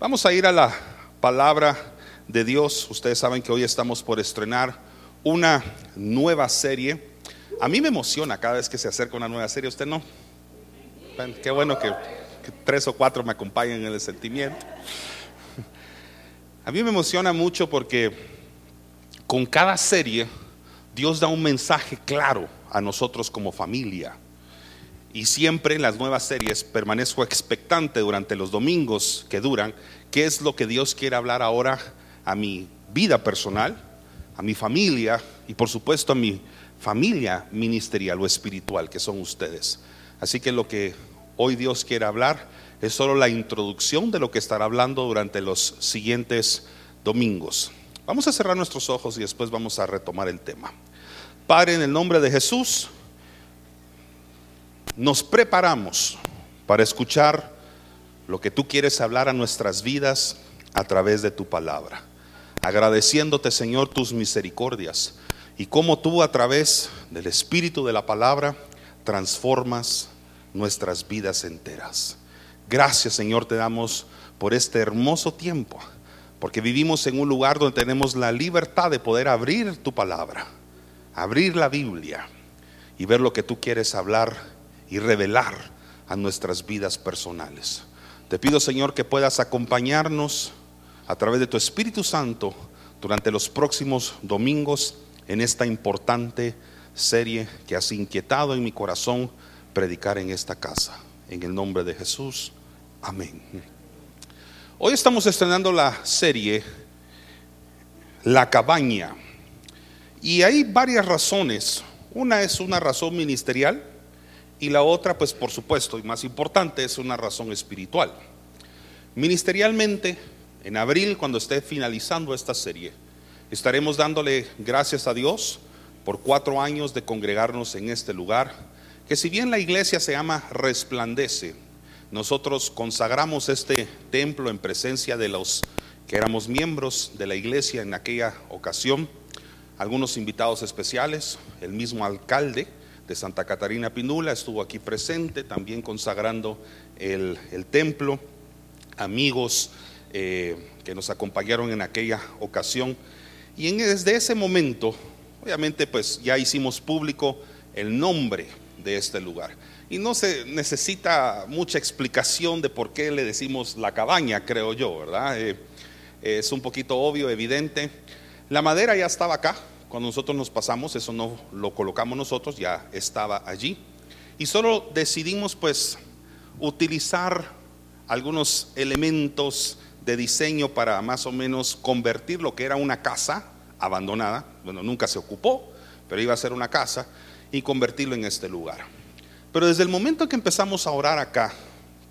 Vamos a ir a la palabra de Dios. Ustedes saben que hoy estamos por estrenar una nueva serie. A mí me emociona cada vez que se acerca una nueva serie. ¿Usted no? Qué bueno que, tres o cuatro me acompañen en el sentimiento. A mí me emociona mucho porque con cada serie Dios da un mensaje claro a nosotros como familia. Y siempre en las nuevas series permanezco expectante durante los domingos que duran, qué es lo que Dios quiere hablar ahora a mi vida personal, a mi familia y por supuesto a mi familia ministerial o espiritual que son ustedes. Así que lo que hoy Dios quiere hablar es solo la introducción de lo que estará hablando durante los siguientes domingos. Vamos a cerrar nuestros ojos y después vamos a retomar el tema. Padre, en el nombre de Jesús, nos preparamos para escuchar lo que tú quieres hablar a nuestras vidas a través de tu palabra. Agradeciéndote, Señor, tus misericordias y cómo tú a través del Espíritu de la palabra transformas nuestras vidas enteras. Gracias, Señor, te damos por este hermoso tiempo, porque vivimos en un lugar donde tenemos la libertad de poder abrir tu palabra, abrir la Biblia y ver lo que tú quieres hablar y revelar a nuestras vidas personales. Te pido, Señor, que puedas acompañarnos a través de tu Espíritu Santo durante los próximos domingos en esta importante serie que has inquietado en mi corazón predicar en esta casa. En el nombre de Jesús. Amén. Hoy estamos estrenando la serie La cabaña. Y hay varias razones. Una es una razón ministerial y la otra, pues por supuesto, y más importante, es una razón espiritual. Ministerialmente, en abril, cuando esté finalizando esta serie, estaremos dándole gracias a Dios por cuatro años de congregarnos en este lugar, que si bien la iglesia se llama Resplandece, nosotros consagramos este templo en presencia de los que éramos miembros de la iglesia en aquella ocasión, algunos invitados especiales, el mismo alcalde, de Santa Catarina Pinula, estuvo aquí presente, también consagrando el, templo, amigos eh, que nos acompañaron en aquella ocasión. Y en, desde ese momento, obviamente, pues ya hicimos público el nombre de este lugar. Y no se necesita mucha explicación de por qué le decimos la cabaña, creo yo, ¿verdad? Eh, es un poquito obvio, evidente. La madera ya estaba acá, cuando nosotros nos pasamos, eso no lo colocamos nosotros, ya estaba allí. Y solo decidimos pues utilizar algunos elementos de diseño para más o menos convertir lo que era una casa abandonada, bueno, nunca se ocupó, pero iba a ser una casa, y convertirlo en este lugar. Pero desde el momento que empezamos a orar acá,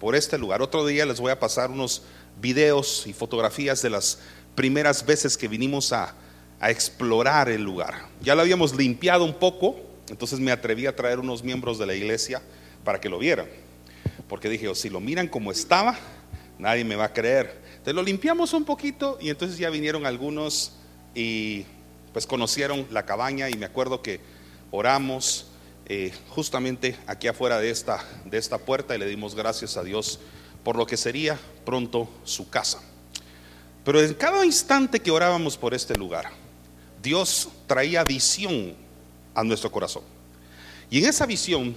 por este lugar, otro día les voy a pasar unos videos y fotografías de las primeras veces que vinimos a a explorar el lugar. Ya lo habíamos limpiado un poco, entonces me atreví a traer unos miembros de la iglesia para que lo vieran. Porque dije, oh, si lo miran como estaba, nadie me va a creer. Entonces lo limpiamos un poquito y entonces ya vinieron algunos y pues conocieron la cabaña y me acuerdo que oramos eh, justamente aquí afuera de esta, de esta puerta y le dimos gracias a Dios por lo que sería pronto su casa. Pero en cada instante que orábamos por este lugar, Dios traía visión a nuestro corazón. Y en esa visión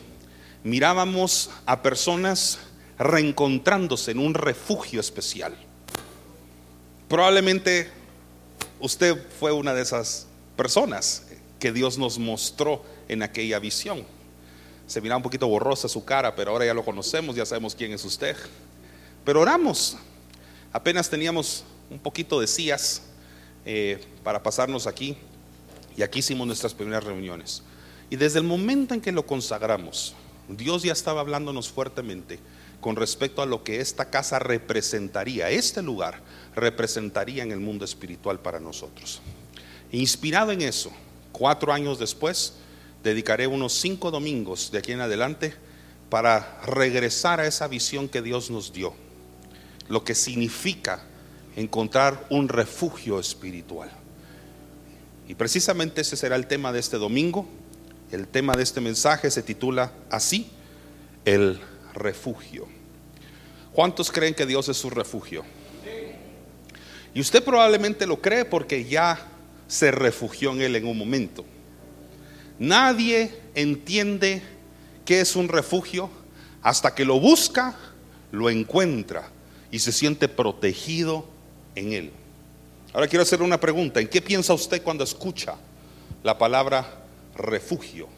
mirábamos a personas reencontrándose en un refugio especial. Probablemente usted fue una de esas personas que Dios nos mostró en aquella visión. Se miraba un poquito borrosa su cara, pero ahora ya lo conocemos, ya sabemos quién es usted. Pero oramos. Apenas teníamos un poquito de sillas eh, para pasarnos aquí. Y aquí hicimos nuestras primeras reuniones. Y desde el momento en que lo consagramos, Dios ya estaba hablándonos fuertemente con respecto a lo que esta casa representaría, este lugar representaría en el mundo espiritual para nosotros. Inspirado en eso, cuatro años después, dedicaré unos cinco domingos de aquí en adelante para regresar a esa visión que Dios nos dio, lo que significa encontrar un refugio espiritual. Y precisamente ese será el tema de este domingo. El tema de este mensaje se titula así, el refugio. ¿Cuántos creen que Dios es su refugio? Y usted probablemente lo cree porque ya se refugió en él en un momento. Nadie entiende qué es un refugio hasta que lo busca, lo encuentra y se siente protegido en él. Ahora quiero hacer una pregunta. ¿En qué piensa usted cuando escucha la palabra refugio?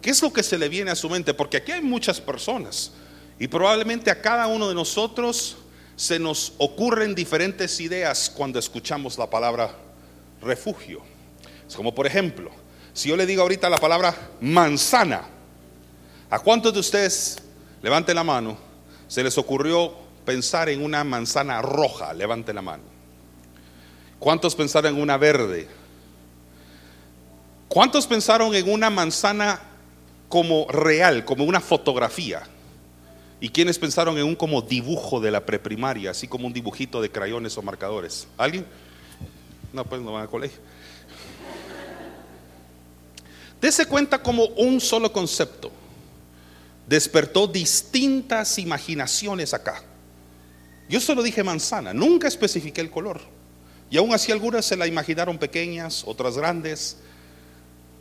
¿Qué es lo que se le viene a su mente? Porque aquí hay muchas personas y probablemente a cada uno de nosotros se nos ocurren diferentes ideas cuando escuchamos la palabra refugio. Es como por ejemplo, si yo le digo ahorita la palabra manzana, ¿a cuántos de ustedes, levanten la mano, se les ocurrió pensar en una manzana roja? Levante la mano. ¿Cuántos pensaron en una verde? ¿Cuántos pensaron en una manzana como real, como una fotografía? ¿Y quiénes pensaron en un como dibujo de la preprimaria, así como un dibujito de crayones o marcadores? ¿Alguien? No, pues no van a colegio. Dese cuenta como un solo concepto despertó distintas imaginaciones acá. Yo solo dije manzana, nunca especifiqué el color. Y aún así algunas se la imaginaron pequeñas, otras grandes,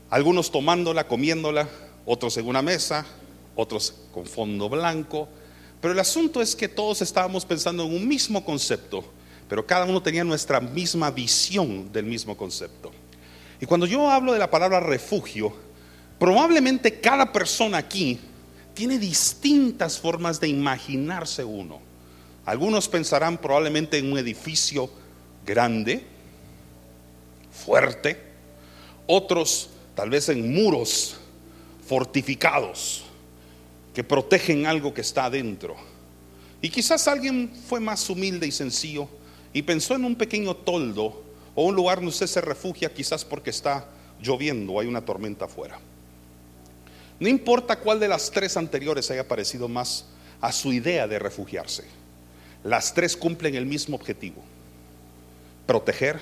algunos tomándola, comiéndola, otros en una mesa, otros con fondo blanco. Pero el asunto es que todos estábamos pensando en un mismo concepto, pero cada uno tenía nuestra misma visión del mismo concepto. Y cuando yo hablo de la palabra refugio, probablemente cada persona aquí tiene distintas formas de imaginarse uno. Algunos pensarán probablemente en un edificio grande, fuerte, otros tal vez en muros fortificados que protegen algo que está adentro. Y quizás alguien fue más humilde y sencillo y pensó en un pequeño toldo o un lugar donde usted se refugia quizás porque está lloviendo o hay una tormenta afuera. No importa cuál de las tres anteriores haya parecido más a su idea de refugiarse. Las tres cumplen el mismo objetivo. Proteger,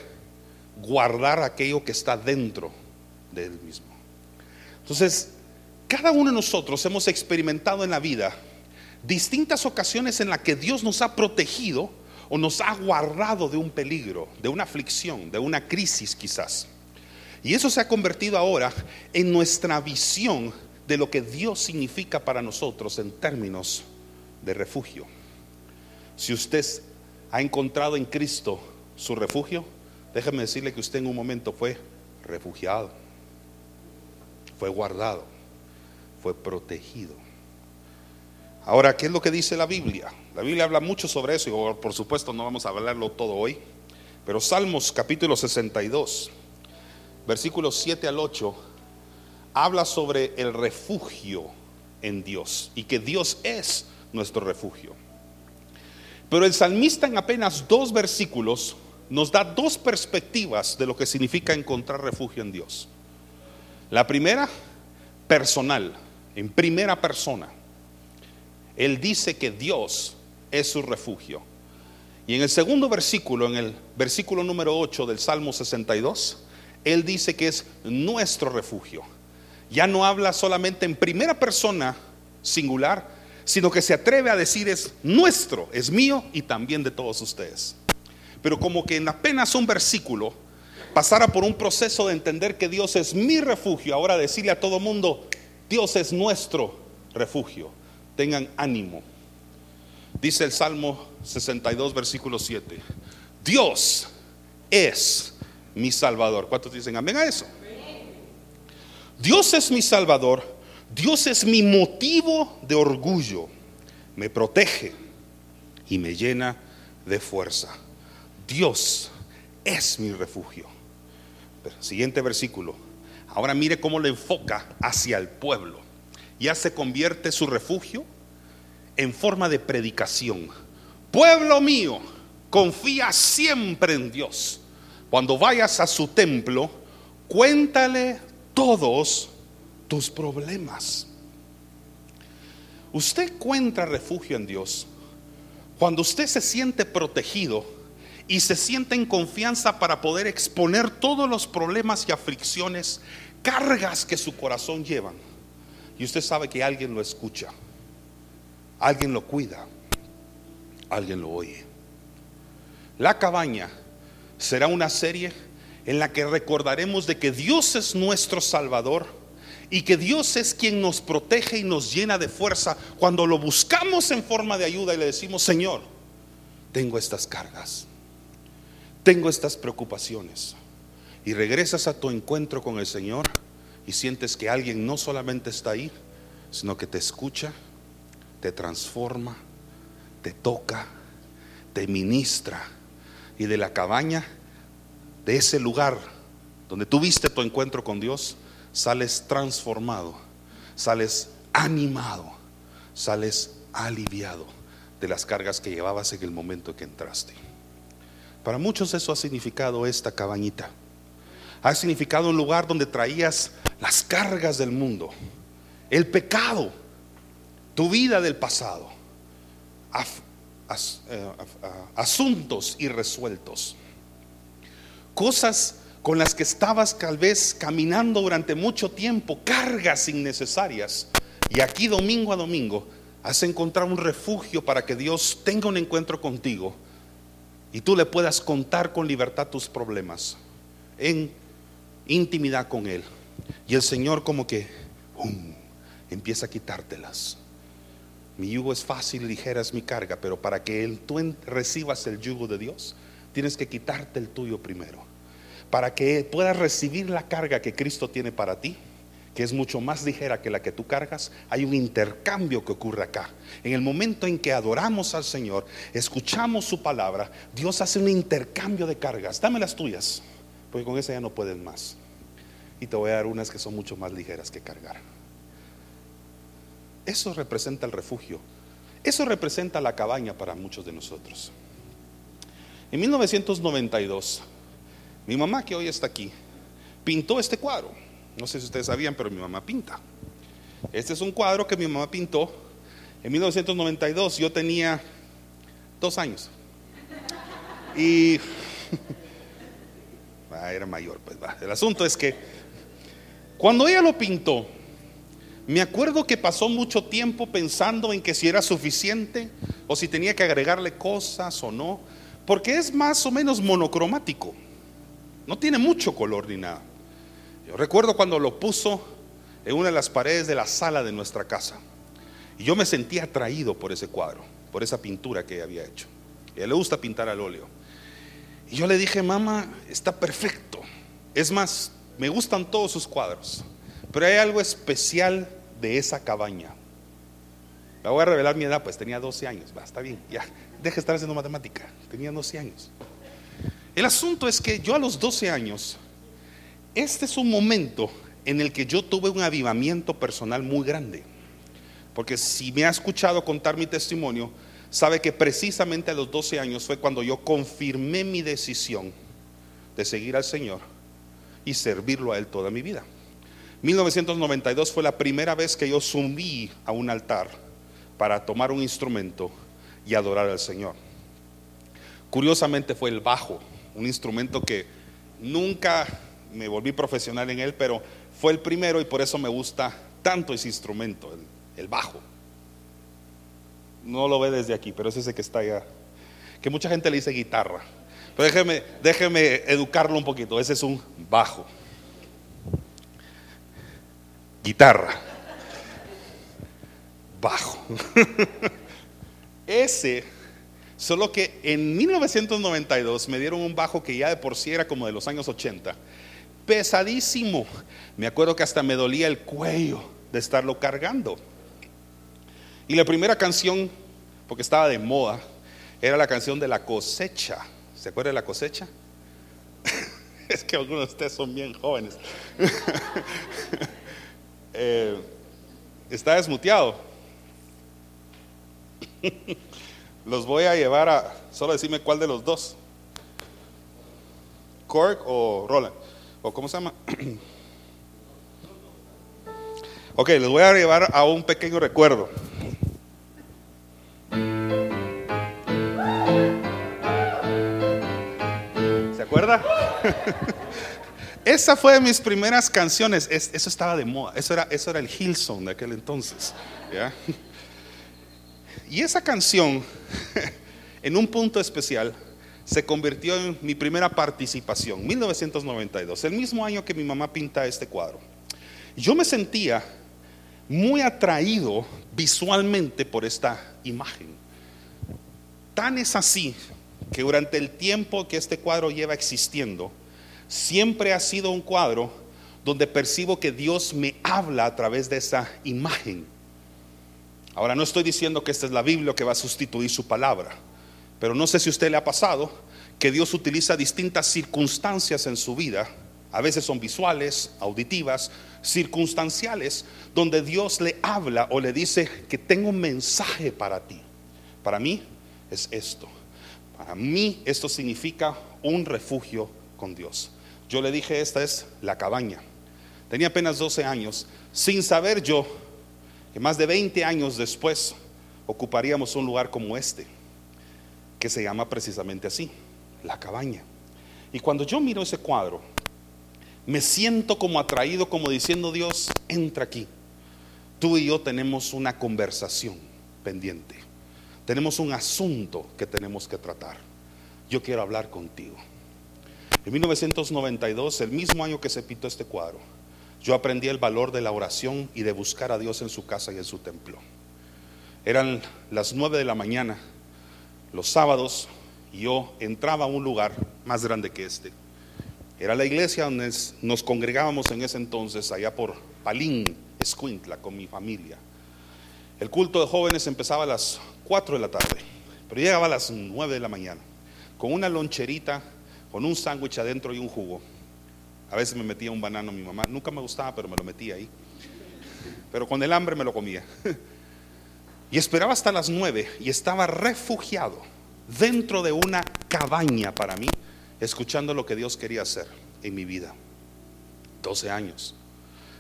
guardar aquello que está dentro de él mismo. Entonces, cada uno de nosotros hemos experimentado en la vida distintas ocasiones en las que Dios nos ha protegido o nos ha guardado de un peligro, de una aflicción, de una crisis quizás. Y eso se ha convertido ahora en nuestra visión de lo que Dios significa para nosotros en términos de refugio. Si usted ha encontrado en Cristo su refugio, déjeme decirle que usted en un momento fue refugiado, fue guardado fue protegido. Ahora, ¿qué es lo que dice la Biblia? La Biblia habla mucho sobre eso y por supuesto no vamos a hablarlo todo hoy, pero Salmos capítulo 62, versículos 7 al 8, habla sobre el refugio en Dios y que Dios es nuestro refugio. Pero el salmista en apenas dos versículos nos da dos perspectivas de lo que significa encontrar refugio en Dios. La primera, personal en primera persona. Él dice que Dios es su refugio. Y en el segundo versículo, en el versículo número 8 del Salmo 62, Él dice que es nuestro refugio. Ya no habla solamente en primera persona singular, sino que se atreve a decir es nuestro, es mío y también de todos ustedes. Pero como que en apenas un versículo pasara por un proceso de entender que Dios es mi refugio, ahora decirle a todo mundo, Dios es nuestro refugio. Tengan ánimo. Dice el Salmo 62, versículo 7. Dios es mi Salvador. ¿Cuántos dicen amén a eso? Dios es mi Salvador. Dios es mi motivo de orgullo. Me protege y me llena de fuerza. Dios es mi refugio. siguiente versículo. Ahora mire cómo le enfoca hacia el pueblo. Ya se convierte su refugio en forma de predicación. Pueblo mío, confía siempre en Dios. Cuando vayas a su templo, cuéntale todos problemas. Usted encuentra refugio en Dios cuando usted se siente protegido y se siente en confianza para poder exponer todos los problemas y aflicciones cargas que su corazón llevan. Y usted sabe que alguien lo escucha, alguien lo cuida, alguien lo oye. La cabaña será una serie en la que recordaremos de que Dios es nuestro Salvador y que Dios es quien nos protege y nos llena de fuerza cuando lo buscamos en forma de ayuda y le decimos, Señor, tengo estas cargas, tengo estas preocupaciones. Y regresas a tu encuentro con el Señor y sientes que alguien no solamente está ahí, sino que te escucha, te transforma, te toca, te ministra. Y de la cabaña, de ese lugar donde tuviste tu encuentro con Dios, sales transformado, sales animado, sales aliviado de las cargas que llevabas en el momento que entraste. Para muchos eso ha significado esta cabañita. Ha significado un lugar donde traías las cargas del mundo, el pecado, tu vida del pasado, eh, asuntos irresueltos, cosas con las que estabas tal vez caminando durante mucho tiempo, cargas innecesarias. Y aquí domingo a domingo has encontrado un refugio para que Dios tenga un encuentro contigo y tú le puedas contar con libertad tus problemas en intimidad con Él. Y el Señor como que empieza a quitártelas. Mi yugo es fácil, ligera es mi carga, pero para que tú recibas el yugo de Dios, tienes que quitarte el tuyo primero. Para que puedas recibir la carga que Cristo tiene para ti, que es mucho más ligera que la que tú cargas, hay un intercambio que ocurre acá. En el momento en que adoramos al Señor, escuchamos su palabra, Dios hace un intercambio de cargas. Dame las tuyas, porque con esa ya no puedes más. Y te voy a dar unas que son mucho más ligeras que cargar. Eso representa el refugio. Eso representa la cabaña para muchos de nosotros. En 1992, mi mamá que hoy está aquí, pintó este cuadro. No sé si ustedes sabían, pero mi mamá pinta. Este es un cuadro que mi mamá pintó en 1992. Yo tenía dos años. Y ah, era mayor, pues va. El asunto es que cuando ella lo pintó, me acuerdo que pasó mucho tiempo pensando en que si era suficiente o si tenía que agregarle cosas o no, porque es más o menos monocromático. No tiene mucho color ni nada. Yo recuerdo cuando lo puso en una de las paredes de la sala de nuestra casa. Y yo me sentía atraído por ese cuadro, por esa pintura que había hecho. Ella le gusta pintar al óleo. Y yo le dije, mamá, está perfecto. Es más, me gustan todos sus cuadros. Pero hay algo especial de esa cabaña. La voy a revelar mi edad, pues tenía 12 años. Va, está bien, ya. Deje de estar haciendo matemática. Tenía 12 años. El asunto es que yo a los 12 años, este es un momento en el que yo tuve un avivamiento personal muy grande. Porque si me ha escuchado contar mi testimonio, sabe que precisamente a los 12 años fue cuando yo confirmé mi decisión de seguir al Señor y servirlo a Él toda mi vida. 1992 fue la primera vez que yo subí a un altar para tomar un instrumento y adorar al Señor. Curiosamente fue el bajo, un instrumento que nunca me volví profesional en él, pero fue el primero y por eso me gusta tanto ese instrumento, el, bajo. No lo ve desde aquí, pero es ese que está allá, que mucha gente le dice guitarra. Pero déjeme, déjeme educarlo un poquito, ese es un bajo guitarra, bajo. Ese, solo que en 1992 me dieron un bajo que ya de por sí era como de los años 80, pesadísimo. Me acuerdo que hasta me dolía el cuello de estarlo cargando. Y la primera canción, porque estaba de moda, era la canción de la cosecha. ¿Se acuerda de la cosecha? es que algunos de ustedes son bien jóvenes. Eh, está desmuteado. los voy a llevar a, solo decirme cuál de los dos. Cork o Roland. ¿O cómo se llama? ok, les voy a llevar a un pequeño recuerdo. ¿Se acuerda? Esa fue de mis primeras canciones. eso estaba de moda. Eso era, eso era el Hillsong de aquel entonces. Y esa canción, en un punto especial, se convirtió en mi primera participación, 1992, el mismo año que mi mamá pinta este cuadro. Yo me sentía muy atraído visualmente por esta imagen. Tan es así que durante el tiempo que este cuadro lleva existiendo, siempre ha sido un cuadro donde percibo que Dios me habla a través de esa imagen. Ahora no estoy diciendo que esta es la Biblia que va a sustituir su palabra, pero no sé si a usted le ha pasado que Dios utiliza distintas circunstancias en su vida, a veces son visuales, auditivas, circunstanciales, donde Dios le habla o le dice que tengo un mensaje para ti. Para mí es esto. Para mí esto significa un refugio con Dios. Yo le dije, esta es la cabaña. Tenía apenas 12 años, sin saber yo que más de 20 años después ocuparíamos un lugar como este, que se llama precisamente así, la cabaña. Y cuando yo miro ese cuadro, me siento como atraído, como diciendo Dios, entra aquí. Tú y yo tenemos una conversación pendiente. Tenemos un asunto que tenemos que tratar. Yo quiero hablar contigo. En 1992, el mismo año que se pintó este cuadro, yo aprendí el valor de la oración y de buscar a Dios en su casa y en su templo. Eran las nueve de la mañana, los sábados, y yo entraba a un lugar más grande que este. Era la iglesia donde nos congregábamos en ese entonces, allá por Palín, Escuintla, con mi familia. El culto de jóvenes empezaba a las 4 de la tarde, pero llegaba a las 9 de la mañana, con una loncherita, con un sándwich adentro y un jugo. A veces me metía un banano mi mamá, nunca me gustaba, pero me lo metía ahí. Pero con el hambre me lo comía. Y esperaba hasta las 9 y estaba refugiado dentro de una cabaña para mí, escuchando lo que Dios quería hacer en mi vida. 12 años.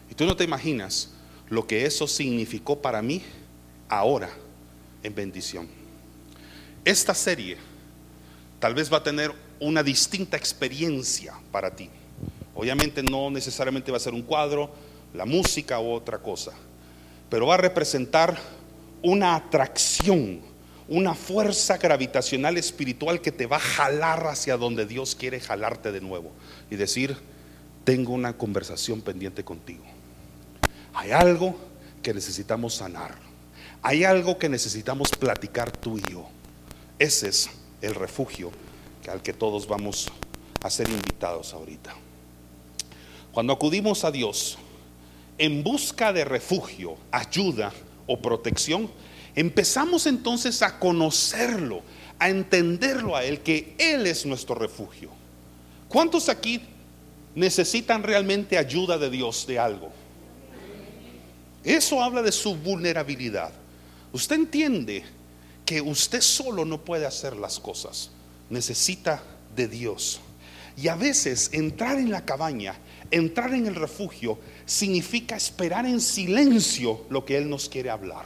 Y tú no te imaginas lo que eso significó para mí ahora en bendición. Esta serie tal vez va a tener una distinta experiencia para ti. Obviamente no necesariamente va a ser un cuadro, la música u otra cosa, pero va a representar una atracción, una fuerza gravitacional espiritual que te va a jalar hacia donde Dios quiere jalarte de nuevo y decir, tengo una conversación pendiente contigo. Hay algo que necesitamos sanar. Hay algo que necesitamos platicar tú y yo. Ese es el refugio al que todos vamos a ser invitados ahorita. Cuando acudimos a Dios en busca de refugio, ayuda o protección, empezamos entonces a conocerlo, a entenderlo a Él, que Él es nuestro refugio. ¿Cuántos aquí necesitan realmente ayuda de Dios de algo? Eso habla de su vulnerabilidad. Usted entiende que usted solo no puede hacer las cosas necesita de Dios. Y a veces entrar en la cabaña, entrar en el refugio, significa esperar en silencio lo que Él nos quiere hablar.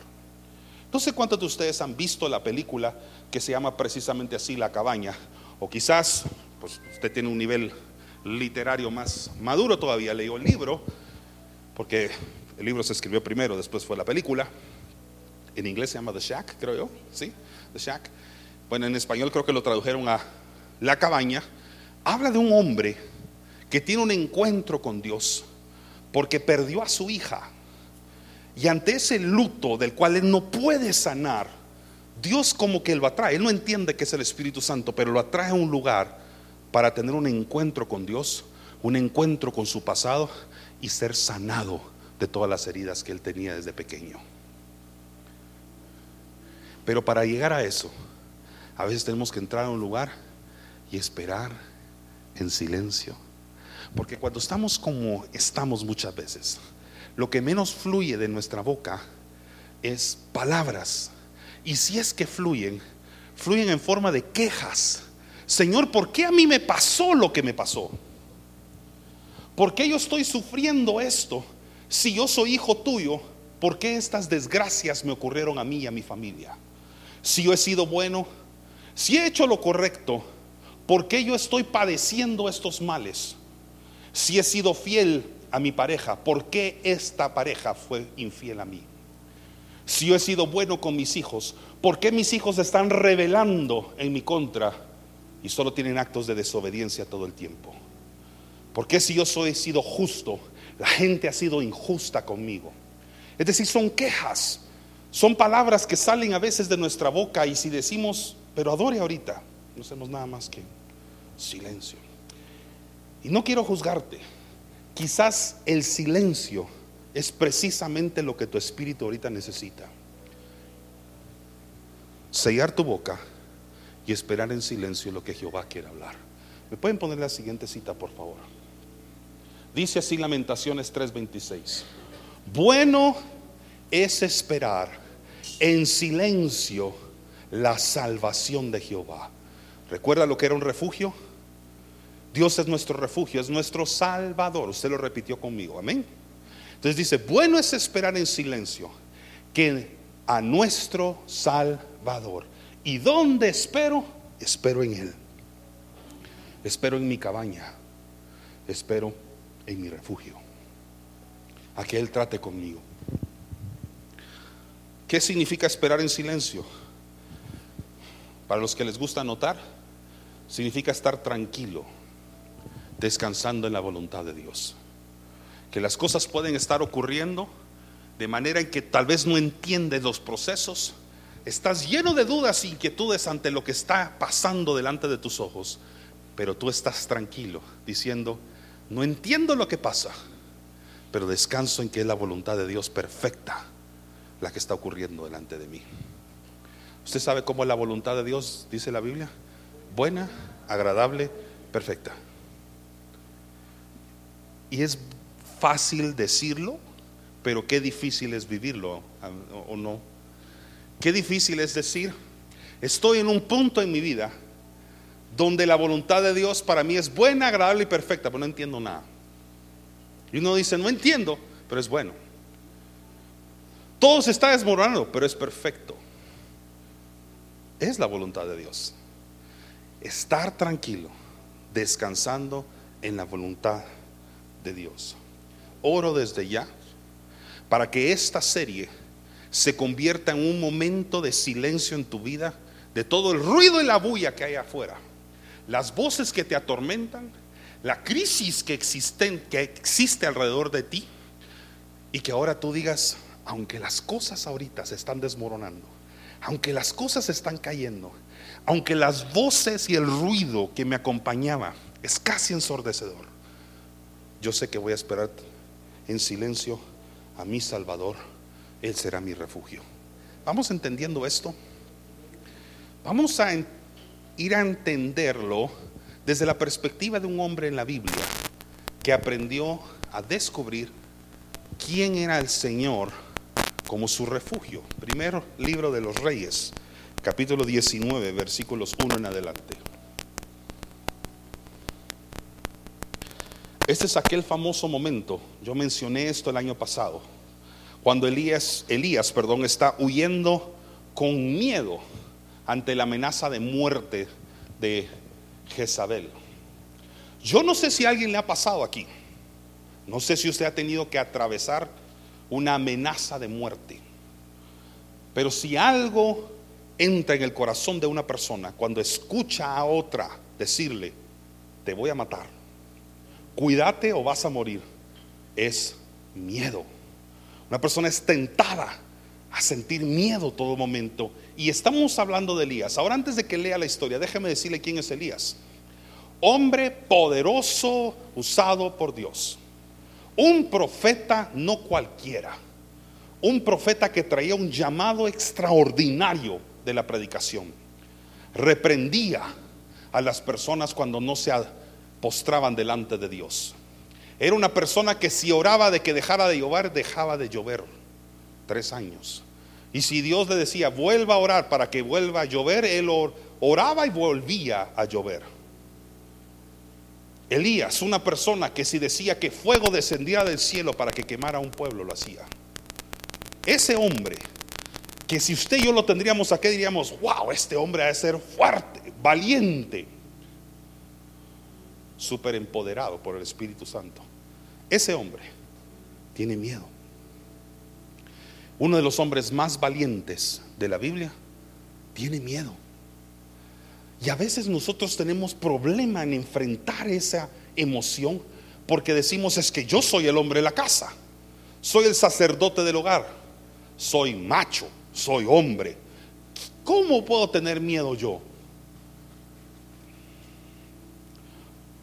No sé cuántos de ustedes han visto la película que se llama precisamente así, La cabaña. O quizás, pues usted tiene un nivel literario más maduro todavía, leyó el libro, porque el libro se escribió primero, después fue la película. En inglés se llama The Shack, creo yo, ¿sí? The Shack bueno, en español creo que lo tradujeron a la cabaña, habla de un hombre que tiene un encuentro con Dios porque perdió a su hija. Y ante ese luto del cual él no puede sanar, Dios como que lo atrae. Él no entiende que es el Espíritu Santo, pero lo atrae a un lugar para tener un encuentro con Dios, un encuentro con su pasado y ser sanado de todas las heridas que él tenía desde pequeño. Pero para llegar a eso, a veces tenemos que entrar a un lugar y esperar en silencio. Porque cuando estamos como estamos muchas veces, lo que menos fluye de nuestra boca es palabras. Y si es que fluyen, fluyen en forma de quejas. Señor, ¿por qué a mí me pasó lo que me pasó? ¿Por qué yo estoy sufriendo esto? Si yo soy hijo tuyo, ¿por qué estas desgracias me ocurrieron a mí y a mi familia? Si yo he sido bueno, si he hecho lo correcto, ¿por qué yo estoy padeciendo estos males? Si he sido fiel a mi pareja, ¿por qué esta pareja fue infiel a mí? Si yo he sido bueno con mis hijos, ¿por qué mis hijos están revelando en mi contra y solo tienen actos de desobediencia todo el tiempo? ¿Por qué si yo soy sido justo, la gente ha sido injusta conmigo? Es decir, son quejas, son palabras que salen a veces de nuestra boca y si decimos, pero adore ahorita, no hacemos nada más que silencio. Y no quiero juzgarte, quizás el silencio es precisamente lo que tu espíritu ahorita necesita. Sellar tu boca y esperar en silencio lo que Jehová quiere hablar. ¿Me pueden poner la siguiente cita, por favor? Dice así Lamentaciones 3:26. Bueno es esperar en silencio la salvación de Jehová. ¿Recuerda lo que era un refugio? Dios es nuestro refugio, es nuestro salvador. Usted lo repitió conmigo, amén. Entonces dice, bueno es esperar en silencio que a nuestro salvador. ¿Y dónde espero? Espero en Él. Espero en mi cabaña. Espero en mi refugio. A que Él trate conmigo. ¿Qué significa esperar en silencio? Para los que les gusta anotar, significa estar tranquilo, descansando en la voluntad de Dios. Que las cosas pueden estar ocurriendo de manera en que tal vez no entiendes los procesos, estás lleno de dudas e inquietudes ante lo que está pasando delante de tus ojos, pero tú estás tranquilo diciendo, no entiendo lo que pasa, pero descanso en que es la voluntad de Dios perfecta la que está ocurriendo delante de mí. ¿Usted sabe cómo es la voluntad de Dios, dice la Biblia? Buena, agradable, perfecta. Y es fácil decirlo, pero qué difícil es vivirlo, ¿o no? Qué difícil es decir, estoy en un punto en mi vida donde la voluntad de Dios para mí es buena, agradable y perfecta, pero no entiendo nada. Y uno dice, no entiendo, pero es bueno. Todo se está desmoronando, pero es perfecto es la voluntad de Dios. Estar tranquilo, descansando en la voluntad Dios. Oro desde ya para que esta serie se convierta en un momento de silencio en tu vida, de todo el ruido y la bulla que hay afuera, las voces que te atormentan, la crisis que, existen, que existe alrededor de ti, y que ahora tú digas, aunque las cosas ahorita se están desmoronando, aunque las cosas están cayendo, aunque las voces y el ruido que me acompañaba es casi ensordecedor, yo sé que voy a esperar en silencio a mi Salvador, Él será mi refugio. Vamos entendiendo esto. Vamos a ir a entenderlo desde la perspectiva de un hombre en la Biblia que aprendió a descubrir quién era el Señor como su refugio. Primero libro de los Reyes, capítulo 19, versículos 1 en adelante. Este es aquel famoso momento, yo mencioné esto el año pasado, cuando Elías, Elías perdón, está huyendo con miedo ante la amenaza de muerte de Jezabel. Yo no sé si a alguien le ha pasado aquí, no sé si usted ha tenido que atravesar una amenaza de muerte. Pero si algo entra en el corazón de una persona cuando escucha a otra decirle, te voy a matar, cuídate o vas a morir, es miedo. Una persona es tentada a sentir miedo todo momento. Y estamos hablando de Elías. Ahora antes de que lea la historia, déjeme decirle quién es Elías. Hombre poderoso usado por Dios. Un profeta no cualquiera. Un profeta que traía un llamado extraordinario de la predicación. Reprendía a las personas cuando no se postraban delante de Dios. Era una persona que si oraba de que dejara de llover, dejaba de llover. Tres años. Y si Dios le decía, vuelva a orar para que vuelva a llover, él oraba y volvía a llover. Elías, una persona que si decía que fuego descendiera del cielo para que quemara un pueblo, lo hacía. Ese hombre, que si usted y yo lo tendríamos aquí, diríamos, wow, este hombre ha de ser fuerte, valiente, súper empoderado por el Espíritu Santo. Ese hombre tiene miedo. Uno de los hombres más valientes de la Biblia tiene miedo. Y a veces nosotros tenemos problema en enfrentar esa emoción porque decimos es que yo soy el hombre de la casa, soy el sacerdote del hogar, soy macho, soy hombre. ¿Cómo puedo tener miedo yo?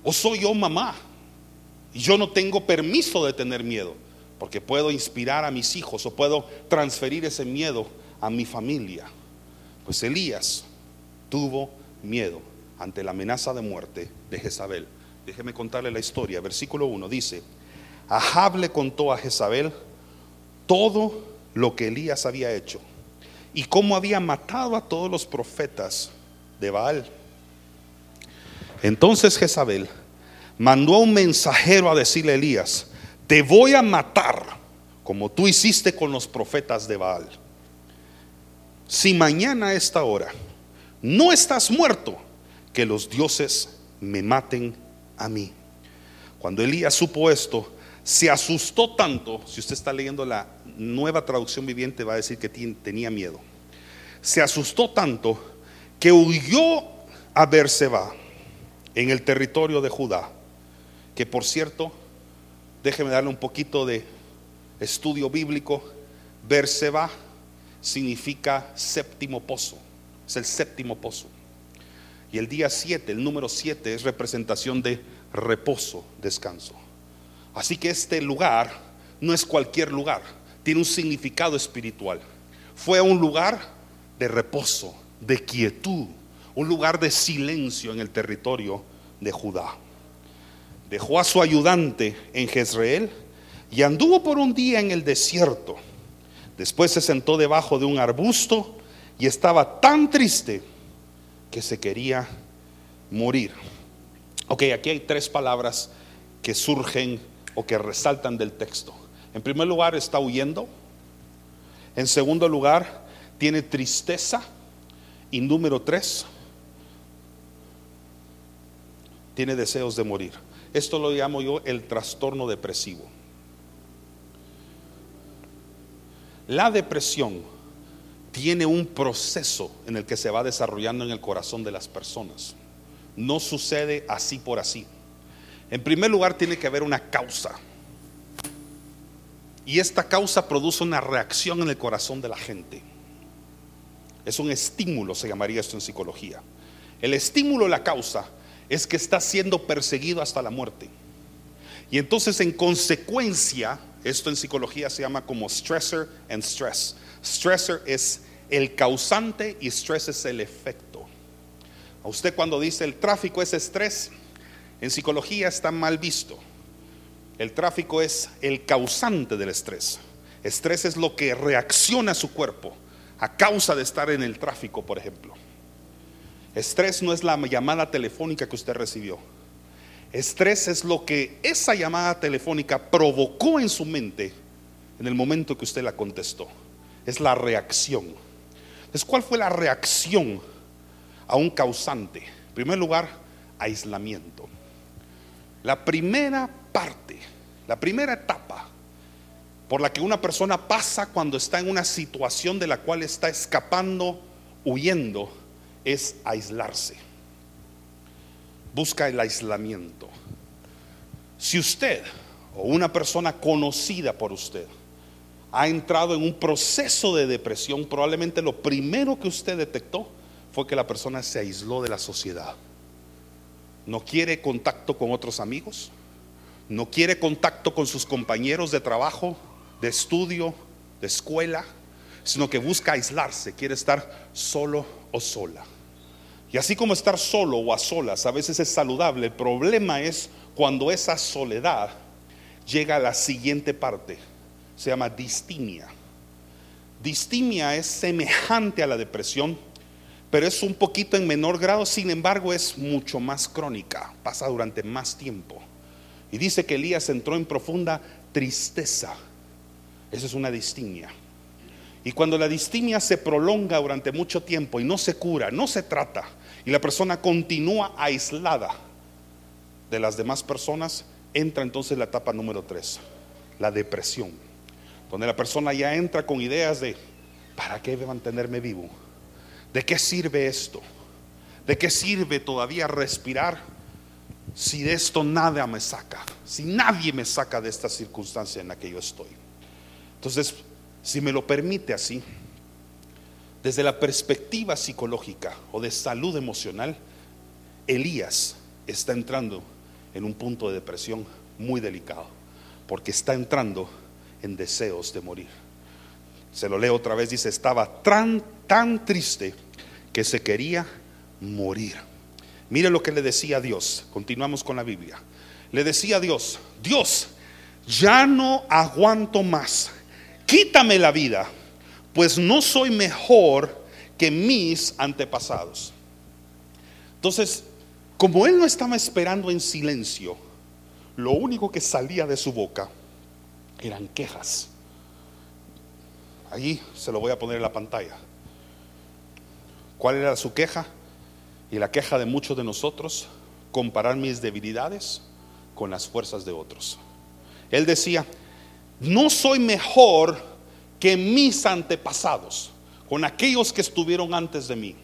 O soy yo mamá y yo no tengo permiso de tener miedo porque puedo inspirar a mis hijos o puedo transferir ese miedo a mi familia. Pues Elías tuvo miedo ante la amenaza de muerte de Jezabel. Déjeme contarle la historia. Versículo 1 dice, Ahab le contó a Jezabel todo lo que Elías había hecho y cómo había matado a todos los profetas de Baal. Entonces Jezabel mandó a un mensajero a decirle a Elías, te voy a matar como tú hiciste con los profetas de Baal. Si mañana a esta hora no estás muerto, que los dioses me maten a mí. Cuando Elías supo esto, se asustó tanto, si usted está leyendo la nueva traducción viviente va a decir que tenía miedo. Se asustó tanto que huyó a Berseba en el territorio de Judá, que por cierto, déjeme darle un poquito de estudio bíblico, Berseba significa séptimo pozo. Es el séptimo pozo. Y el día 7, el número 7, es representación de reposo, descanso. Así que este lugar no es cualquier lugar, tiene un significado espiritual. Fue un lugar de reposo, de quietud, un lugar de silencio en el territorio de Judá. Dejó a su ayudante en Jezreel y anduvo por un día en el desierto. Después se sentó debajo de un arbusto y estaba tan triste que se quería morir. Ok, aquí hay tres palabras que surgen o que resaltan del texto. En primer lugar, está huyendo. En segundo lugar, tiene tristeza. Y número tres, tiene deseos de morir. Esto lo llamo yo el trastorno depresivo. La depresión tiene un proceso en el que se va desarrollando en el corazón de las personas. No sucede así por así. En primer lugar, tiene que haber una causa. Y esta causa produce una reacción en el corazón de la gente. Es un estímulo, se llamaría esto en psicología. El estímulo, la causa, es que está siendo perseguido hasta la muerte. Y entonces, en consecuencia, esto en psicología se llama como stressor and stress. Stressor es el causante y stress es el efecto. A usted cuando dice el tráfico es estrés, en psicología está mal visto. El tráfico es el causante del estrés. Estrés es lo que reacciona a su cuerpo a causa de estar en el tráfico, por ejemplo. Estrés no es la llamada telefónica que usted recibió. Estrés es lo que esa llamada telefónica provocó en su mente en el momento que usted la contestó. Es la reacción. Entonces, ¿cuál fue la reacción a un causante? En primer lugar, aislamiento. La primera parte, la primera etapa por la que una persona pasa cuando está en una situación de la cual está escapando, huyendo, es aislarse. Busca el aislamiento. Si usted o una persona conocida por usted ha entrado en un proceso de depresión, probablemente lo primero que usted detectó fue que la persona se aisló de la sociedad. No quiere contacto con otros amigos, no quiere contacto con sus compañeros de trabajo, de estudio, de escuela, sino que busca aislarse, quiere estar solo o sola. Y así como estar solo o a solas a veces es saludable, el problema es cuando esa soledad llega a la siguiente parte se llama distimia. Distimia es semejante a la depresión, pero es un poquito en menor grado, sin embargo es mucho más crónica, pasa durante más tiempo. Y dice que Elías entró en profunda tristeza. Esa es una distimia. Y cuando la distimia se prolonga durante mucho tiempo y no se cura, no se trata, y la persona continúa aislada de las demás personas, entra entonces la etapa número tres, la depresión donde la persona ya entra con ideas de, ¿para qué mantenerme vivo? ¿De qué sirve esto? ¿De qué sirve todavía respirar si de esto nada me saca? Si nadie me saca de esta circunstancia en la que yo estoy. Entonces, si me lo permite así, desde la perspectiva psicológica o de salud emocional, Elías está entrando en un punto de depresión muy delicado, porque está entrando en deseos de morir. Se lo leo otra vez, dice, estaba tan, tan triste que se quería morir. Mire lo que le decía Dios. Continuamos con la Biblia. Le decía a Dios, Dios, ya no aguanto más. Quítame la vida, pues no soy mejor que mis antepasados. Entonces, como él no estaba esperando en silencio, lo único que salía de su boca eran quejas. Allí se lo voy a poner en la pantalla. ¿Cuál era su queja? Y la queja de muchos de nosotros, comparar mis debilidades con las fuerzas de otros. Él decía, no soy mejor que mis antepasados, con aquellos que estuvieron antes de mí.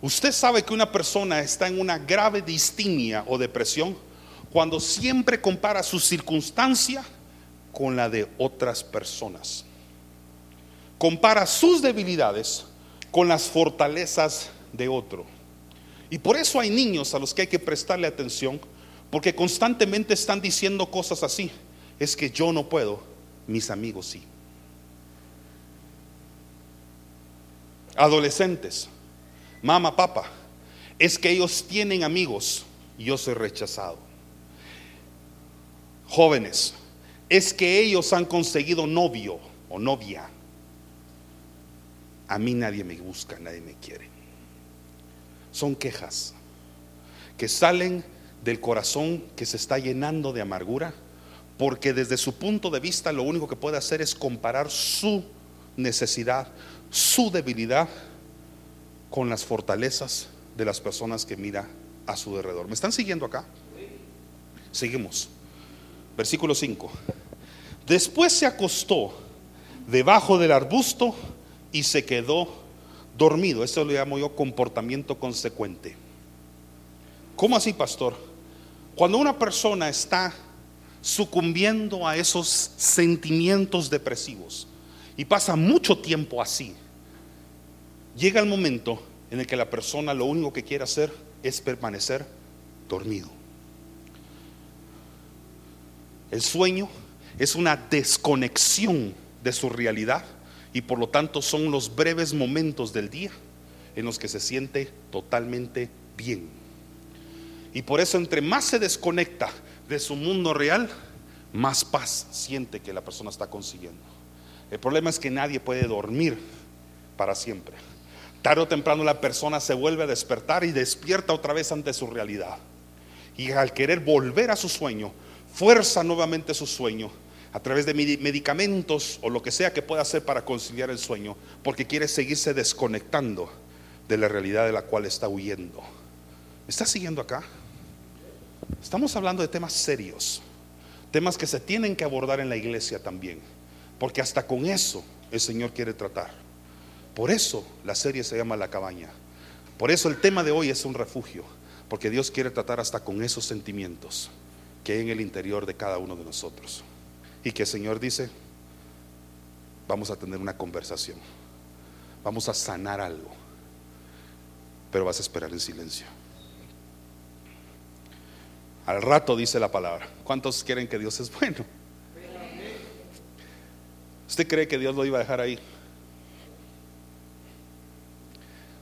Usted sabe que una persona está en una grave distimia o depresión cuando siempre compara su circunstancia con la de otras personas. Compara sus debilidades con las fortalezas de otro. Y por eso hay niños a los que hay que prestarle atención, porque constantemente están diciendo cosas así. Es que yo no puedo, mis amigos sí. Adolescentes, mamá, papá, es que ellos tienen amigos yo soy rechazado. Jóvenes, es que ellos han conseguido novio o novia. A mí nadie me busca, nadie me quiere. Son quejas que salen del corazón que se está llenando de amargura, porque desde su punto de vista lo único que puede hacer es comparar su necesidad, su debilidad con las fortalezas de las personas que mira a su alrededor. ¿Me están siguiendo acá? Seguimos. Versículo 5. Después se acostó debajo del arbusto y se quedó dormido. Eso lo llamo yo comportamiento consecuente. ¿Cómo así, pastor? Cuando una persona está sucumbiendo a esos sentimientos depresivos y pasa mucho tiempo así, llega el momento en el que la persona lo único que quiere hacer es permanecer dormido. El sueño es una desconexión de su realidad y por lo tanto son los breves momentos del día en los que se siente totalmente bien. Y por eso entre más se desconecta de su mundo real, más paz siente que la persona está consiguiendo. El problema es que nadie puede dormir para siempre. Tarde o temprano la persona se vuelve a despertar y despierta otra vez ante su realidad. Y al querer volver a su sueño, fuerza nuevamente su sueño a través de medicamentos o lo que sea que pueda hacer para conciliar el sueño, porque quiere seguirse desconectando de la realidad de la cual está huyendo. ¿Me está siguiendo acá? Estamos hablando de temas serios, temas que se tienen que abordar en la iglesia también, porque hasta con eso el Señor quiere tratar. Por eso la serie se llama La cabaña. Por eso el tema de hoy es un refugio, porque Dios quiere tratar hasta con esos sentimientos que hay en el interior de cada uno de nosotros. Y que el Señor dice, vamos a tener una conversación, vamos a sanar algo, pero vas a esperar en silencio. Al rato dice la palabra. ¿Cuántos quieren que Dios es bueno? ¿Usted cree que Dios lo iba a dejar ahí?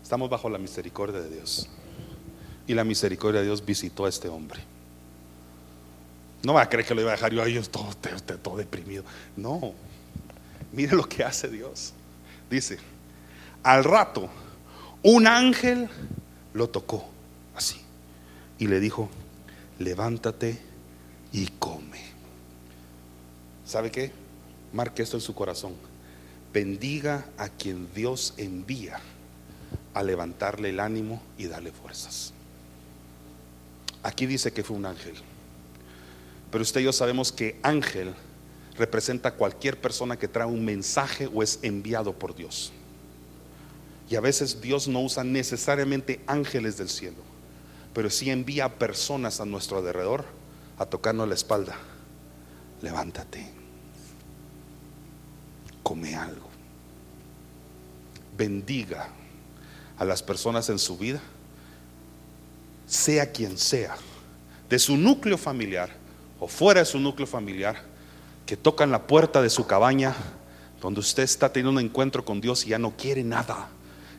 Estamos bajo la misericordia de Dios. Y la misericordia de Dios visitó a este hombre. No va a creer que lo iba a dejar yo ahí todo, todo, todo deprimido. No. Mire lo que hace Dios. Dice, al rato, un ángel lo tocó así y le dijo, levántate y come. ¿Sabe qué? Marque esto en su corazón. Bendiga a quien Dios envía a levantarle el ánimo y darle fuerzas. Aquí dice que fue un ángel. Pero usted y yo sabemos que ángel representa cualquier persona que trae un mensaje o es enviado por Dios. Y a veces Dios no usa necesariamente ángeles del cielo, pero sí envía personas a nuestro alrededor a tocarnos la espalda. Levántate, come algo, bendiga a las personas en su vida, sea quien sea, de su núcleo familiar o fuera de su núcleo familiar, que tocan la puerta de su cabaña donde usted está teniendo un encuentro con Dios y ya no quiere nada.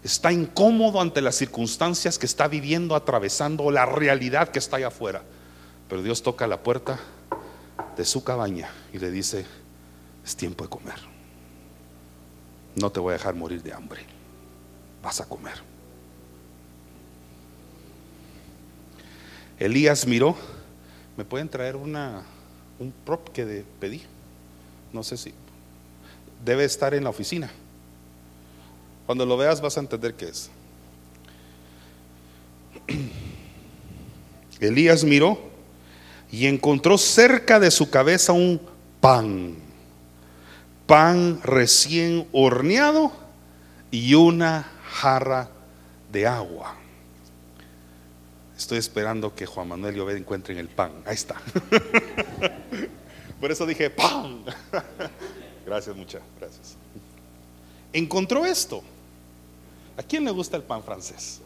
Está incómodo ante las circunstancias que está viviendo, atravesando la realidad que está allá afuera. Pero Dios toca la puerta de su cabaña y le dice, es tiempo de comer. No te voy a dejar morir de hambre. Vas a comer. Elías miró, ¿me pueden traer una, un prop que pedí? No sé si debe estar en la oficina. Cuando lo veas vas a entender qué es. Elías miró y encontró cerca de su cabeza un pan, pan recién horneado y una jarra de agua. Estoy esperando que Juan Manuel y Obed encuentren el pan. Ahí está. Por eso dije pan. Gracias, muchas gracias. Encontró esto. ¿A quién le gusta el pan francés?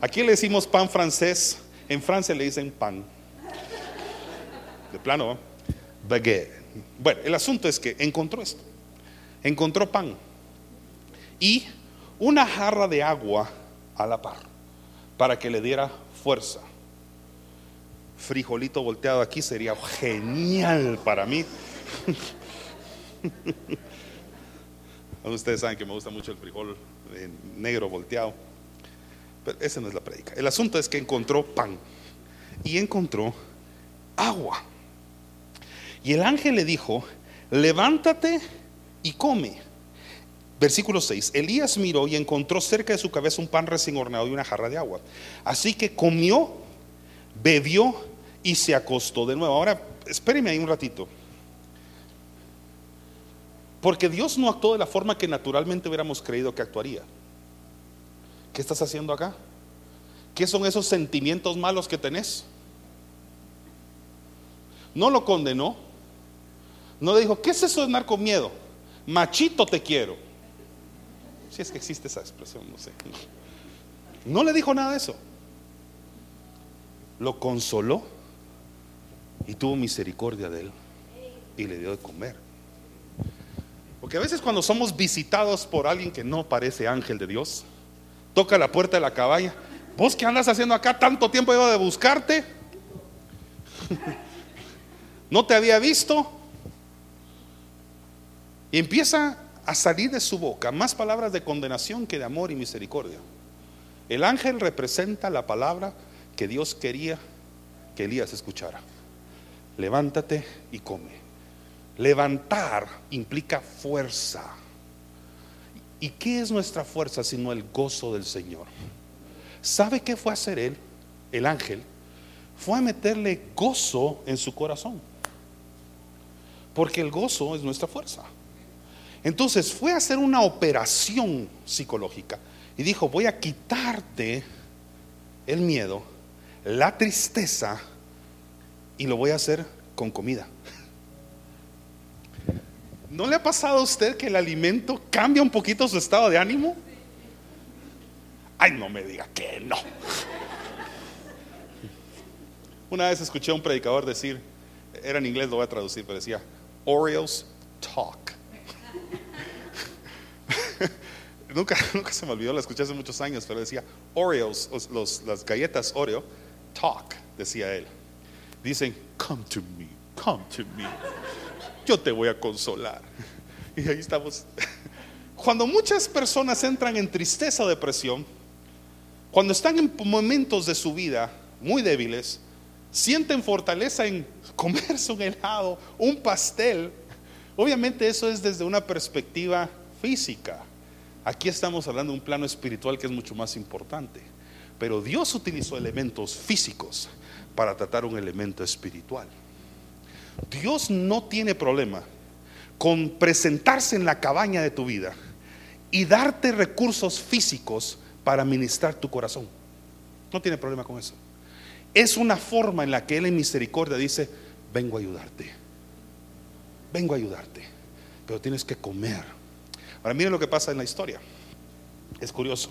¿A quién le decimos pan francés? En Francia le dicen pan. De plano, baguette. Bueno, el asunto es que encontró esto. Encontró pan y una jarra de agua a la par para que le diera fuerza. Frijolito volteado aquí sería genial para mí. Ustedes saben que me gusta mucho el frijol negro volteado. Pero esa no es la predica. El asunto es que encontró pan y encontró agua. Y el ángel le dijo, levántate y come. Versículo 6. Elías miró y encontró cerca de su cabeza un pan recién horneado y una jarra de agua. Así que comió, bebió y se acostó de nuevo. Ahora, espéreme ahí un ratito. Porque Dios no actuó de la forma que naturalmente hubiéramos creído que actuaría. ¿Qué estás haciendo acá? ¿Qué son esos sentimientos malos que tenés? No lo condenó. No le dijo, ¿qué es eso de andar con miedo? Machito te quiero. Si es que existe esa expresión, no sé. No le dijo nada de eso. Lo consoló y tuvo misericordia de él y le dio de comer. Porque a veces cuando somos visitados por alguien que no parece ángel de Dios, toca la puerta de la cabaña, vos qué andas haciendo acá, tanto tiempo llevo de buscarte, no te había visto, y empieza a salir de su boca más palabras de condenación que de amor y misericordia. El ángel representa la palabra que Dios quería que Elías escuchara. Levántate y come. Levantar implica fuerza. ¿Y qué es nuestra fuerza sino el gozo del Señor? ¿Sabe qué fue a hacer él, el ángel? Fue a meterle gozo en su corazón. Porque el gozo es nuestra fuerza. Entonces fue a hacer una operación psicológica y dijo, voy a quitarte el miedo, la tristeza y lo voy a hacer con comida. ¿No le ha pasado a usted que el alimento cambia un poquito su estado de ánimo? Ay, no me diga que no. Una vez escuché a un predicador decir, era en inglés, lo voy a traducir, pero decía, Oreos talk. nunca, nunca se me olvidó, la escuché hace muchos años, pero decía, Oreos, las galletas Oreo, talk, decía él. Dicen, come to me, come to me yo te voy a consolar. Y ahí estamos. Cuando muchas personas entran en tristeza o depresión, cuando están en momentos de su vida muy débiles, sienten fortaleza en comerse un helado, un pastel. Obviamente eso es desde una perspectiva física. Aquí estamos hablando de un plano espiritual que es mucho más importante. Pero Dios utilizó elementos físicos para tratar un elemento espiritual. Dios no tiene problema con presentarse en la cabaña de tu vida y darte recursos físicos para ministrar tu corazón. No tiene problema con eso. Es una forma en la que Él en misericordia dice, vengo a ayudarte. Vengo a ayudarte. Pero tienes que comer. Ahora miren lo que pasa en la historia. Es curioso.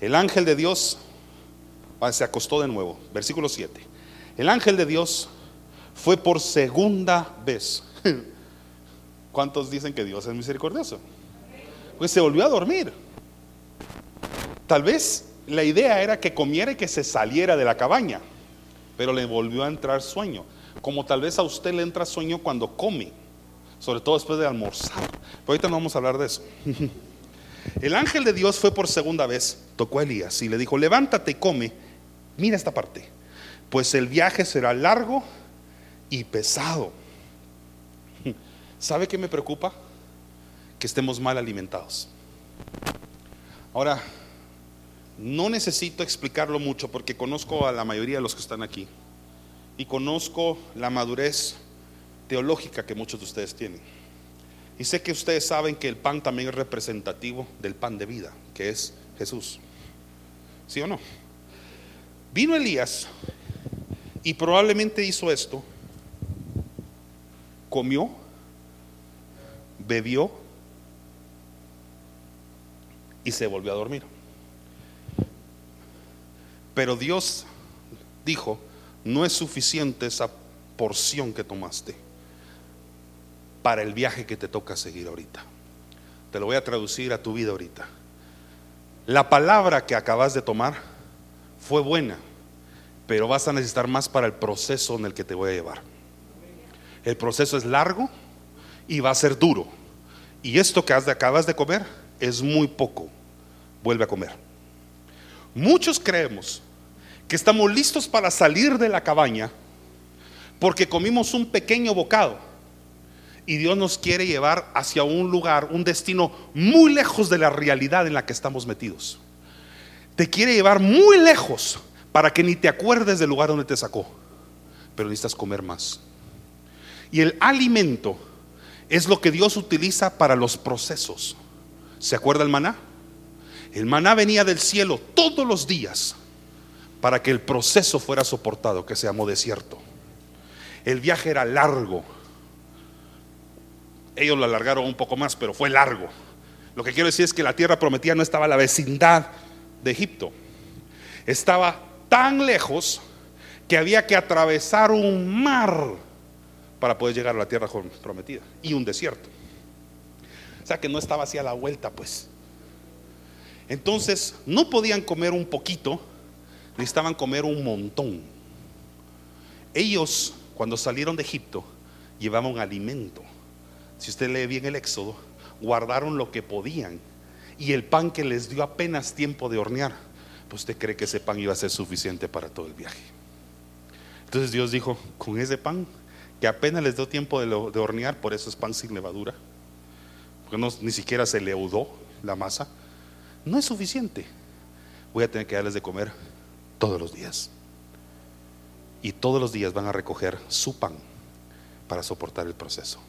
El ángel de Dios ah, se acostó de nuevo. Versículo 7. El ángel de Dios fue por segunda vez. ¿Cuántos dicen que Dios es misericordioso? Pues se volvió a dormir. Tal vez la idea era que comiera y que se saliera de la cabaña, pero le volvió a entrar sueño. Como tal vez a usted le entra sueño cuando come, sobre todo después de almorzar. Pero ahorita no vamos a hablar de eso. El ángel de Dios fue por segunda vez, tocó a Elías y le dijo, levántate y come. Mira esta parte, pues el viaje será largo y pesado. ¿Sabe qué me preocupa? Que estemos mal alimentados. Ahora, no necesito explicarlo mucho porque conozco a la mayoría de los que están aquí y conozco la madurez teológica que muchos de ustedes tienen. Y sé que ustedes saben que el pan también es representativo del pan de vida, que es Jesús. ¿Sí o no? Vino Elías y probablemente hizo esto, comió, bebió y se volvió a dormir. Pero Dios dijo, no es suficiente esa porción que tomaste para el viaje que te toca seguir ahorita. Te lo voy a traducir a tu vida ahorita. La palabra que acabas de tomar fue buena, pero vas a necesitar más para el proceso en el que te voy a llevar. El proceso es largo y va a ser duro. Y esto que acabas de comer es muy poco. Vuelve a comer. Muchos creemos que estamos listos para salir de la cabaña porque comimos un pequeño bocado y Dios nos quiere llevar hacia un lugar, un destino muy lejos de la realidad en la que estamos metidos. Te quiere llevar muy lejos para que ni te acuerdes del lugar donde te sacó, pero necesitas comer más. Y el alimento es lo que Dios utiliza para los procesos. ¿Se acuerda el maná? El maná venía del cielo todos los días para que el proceso fuera soportado, que se llamó desierto. El viaje era largo. Ellos lo alargaron un poco más, pero fue largo. Lo que quiero decir es que la tierra prometida no estaba en la vecindad de Egipto. Estaba tan lejos que había que atravesar un mar para poder llegar a la tierra prometida y un desierto. O sea que no estaba así a la vuelta, pues. Entonces, no podían comer un poquito, necesitaban comer un montón. Ellos, cuando salieron de Egipto, llevaban alimento. Si usted lee bien el Éxodo, guardaron lo que podían. Y el pan que les dio apenas tiempo de hornear, pues usted cree que ese pan iba a ser suficiente para todo el viaje. Entonces Dios dijo, con ese pan, que apenas les dio tiempo de, hornear, por eso es pan sin levadura, porque no, ni siquiera se leudó la masa, no es suficiente. Voy a tener que darles de comer todos los días. Y todos los días van a recoger su pan para soportar el proceso.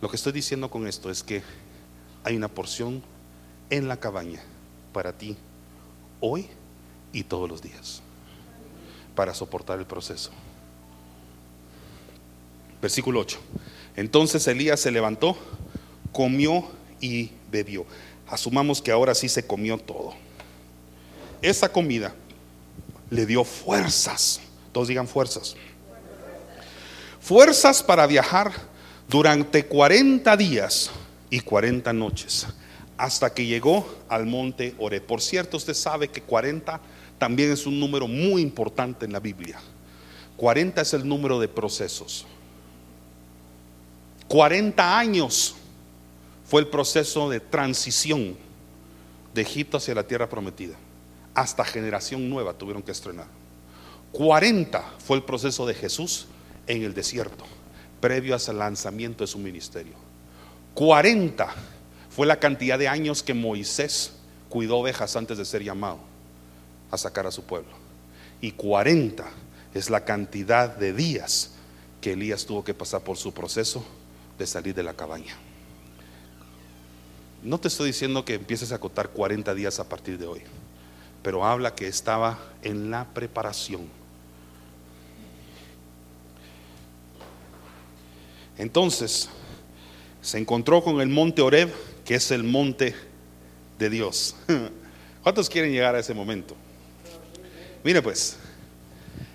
Lo que estoy diciendo con esto es que hay una porción en la cabaña para ti hoy y todos los días para soportar el proceso. Versículo 8. Entonces Elías se levantó, comió y bebió. Asumamos que ahora sí se comió todo. Esa comida le dio fuerzas. Todos digan fuerzas. Fuerzas para viajar durante 40 días y 40 noches hasta que llegó al monte Ore. Por cierto, usted sabe que 40 también es un número muy importante en la Biblia. 40 es el número de procesos. 40 años fue el proceso de transición de Egipto hacia la tierra prometida. Hasta generación nueva tuvieron que estrenar. 40 fue el proceso de Jesús en el desierto, previo al lanzamiento de su ministerio. 40 fue la cantidad de años que Moisés cuidó ovejas antes de ser llamado a sacar a su pueblo. Y 40 es la cantidad de días que Elías tuvo que pasar por su proceso de salir de la cabaña. No te estoy diciendo que empieces a contar 40 días a partir de hoy, pero habla que estaba en la preparación. Entonces, se encontró con el monte Oreb, que es el monte de Dios. ¿Cuántos quieren llegar a ese momento? Mire pues,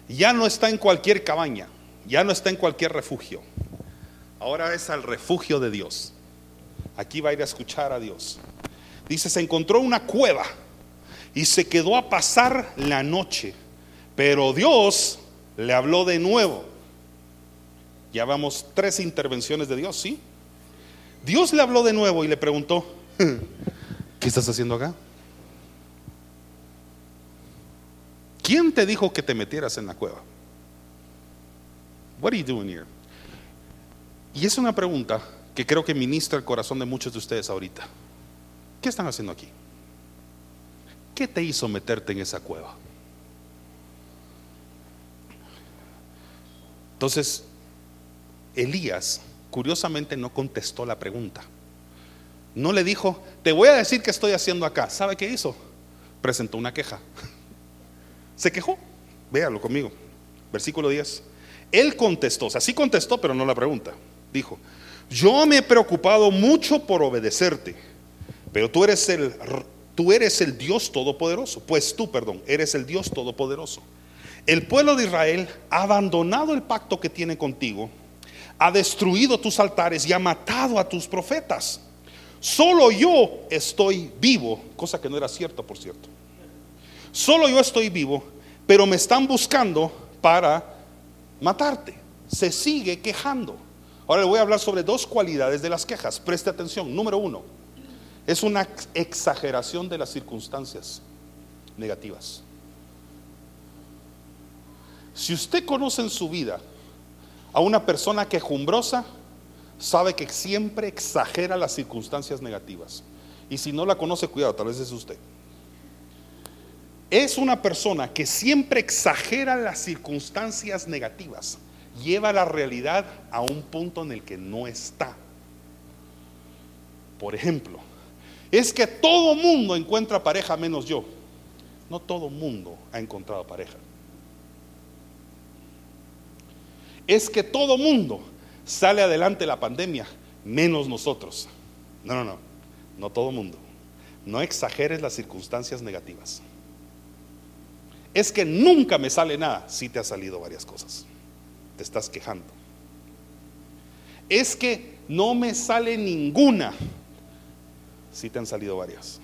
ya no está en cualquier cabaña, ya no está en cualquier refugio. Ahora es al refugio de Dios. Aquí va a ir a escuchar a Dios. Dice, se encontró una cueva y se quedó a pasar la noche. Pero Dios le habló de nuevo. Ya vamos tres intervenciones de Dios, ¿sí? Dios le habló de nuevo y le preguntó, ¿qué estás haciendo acá? ¿Quién te dijo que te metieras en la cueva? What are you doing here? Y es una pregunta que creo que ministra el corazón de muchos de ustedes ahorita. ¿Qué están haciendo aquí? ¿Qué te hizo meterte en esa cueva? Entonces, Elías curiosamente no contestó la pregunta. No le dijo, te voy a decir qué estoy haciendo acá. ¿Sabe qué hizo? Presentó una queja. Se quejó. Véalo conmigo. Versículo 10. Él contestó, o sea, sí contestó, pero no la pregunta. Dijo, yo me he preocupado mucho por obedecerte, pero tú eres el, tú eres el Dios todopoderoso. Pues tú, perdón, eres el Dios todopoderoso. El pueblo de Israel ha abandonado el pacto que tiene contigo, ha destruido tus altares y ha matado a tus profetas. Solo yo estoy vivo, cosa que no era cierta, por cierto. Solo yo estoy vivo, pero me están buscando para matarte. Se sigue quejando. Ahora le voy a hablar sobre dos cualidades de las quejas. Preste atención. Número uno, es una exageración de las circunstancias negativas. Si usted conoce en su vida a una persona quejumbrosa, sabe que siempre exagera las circunstancias negativas. Y si no la conoce, cuidado, tal vez es usted. Es una persona que siempre exagera las circunstancias negativas lleva la realidad a un punto en el que no está. Por ejemplo, es que todo mundo encuentra pareja menos yo. No todo mundo ha encontrado pareja. Es que todo mundo sale adelante la pandemia menos nosotros. No, no, no. No todo mundo. No exageres las circunstancias negativas. Es que nunca me sale nada. Si te ha salido varias cosas te estás quejando. Es que no me sale ninguna. Si te han salido varias.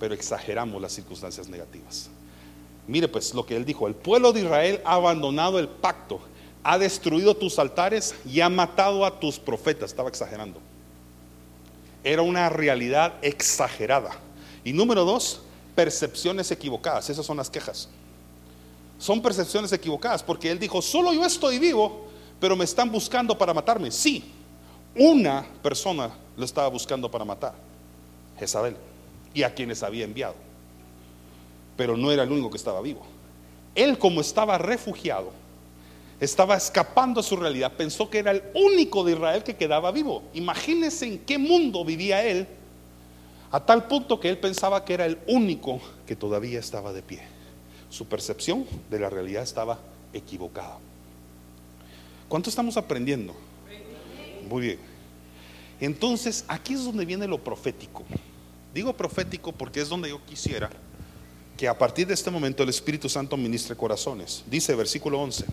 Pero exageramos las circunstancias negativas. Mire pues lo que él dijo, el pueblo de Israel ha abandonado el pacto, ha destruido tus altares y ha matado a tus profetas. Estaba exagerando. Era una realidad exagerada. Y número dos, percepciones equivocadas. Esas son las quejas son percepciones equivocadas, porque él dijo, solo yo estoy vivo, pero me están buscando para matarme. Sí, una persona lo estaba buscando para matar, Jezabel, y a quienes había enviado. Pero no era el único que estaba vivo. Él como estaba refugiado, estaba escapando a su realidad, pensó que era el único de Israel que quedaba vivo. Imagínense en qué mundo vivía él, a tal punto que él pensaba que era el único que todavía estaba de pie. Su percepción de la realidad estaba equivocada. ¿Cuánto estamos aprendiendo? Muy bien. Entonces, aquí es donde viene lo profético. Digo profético porque es donde yo quisiera que a partir de este momento el Espíritu Santo ministre corazones. Dice versículo 11.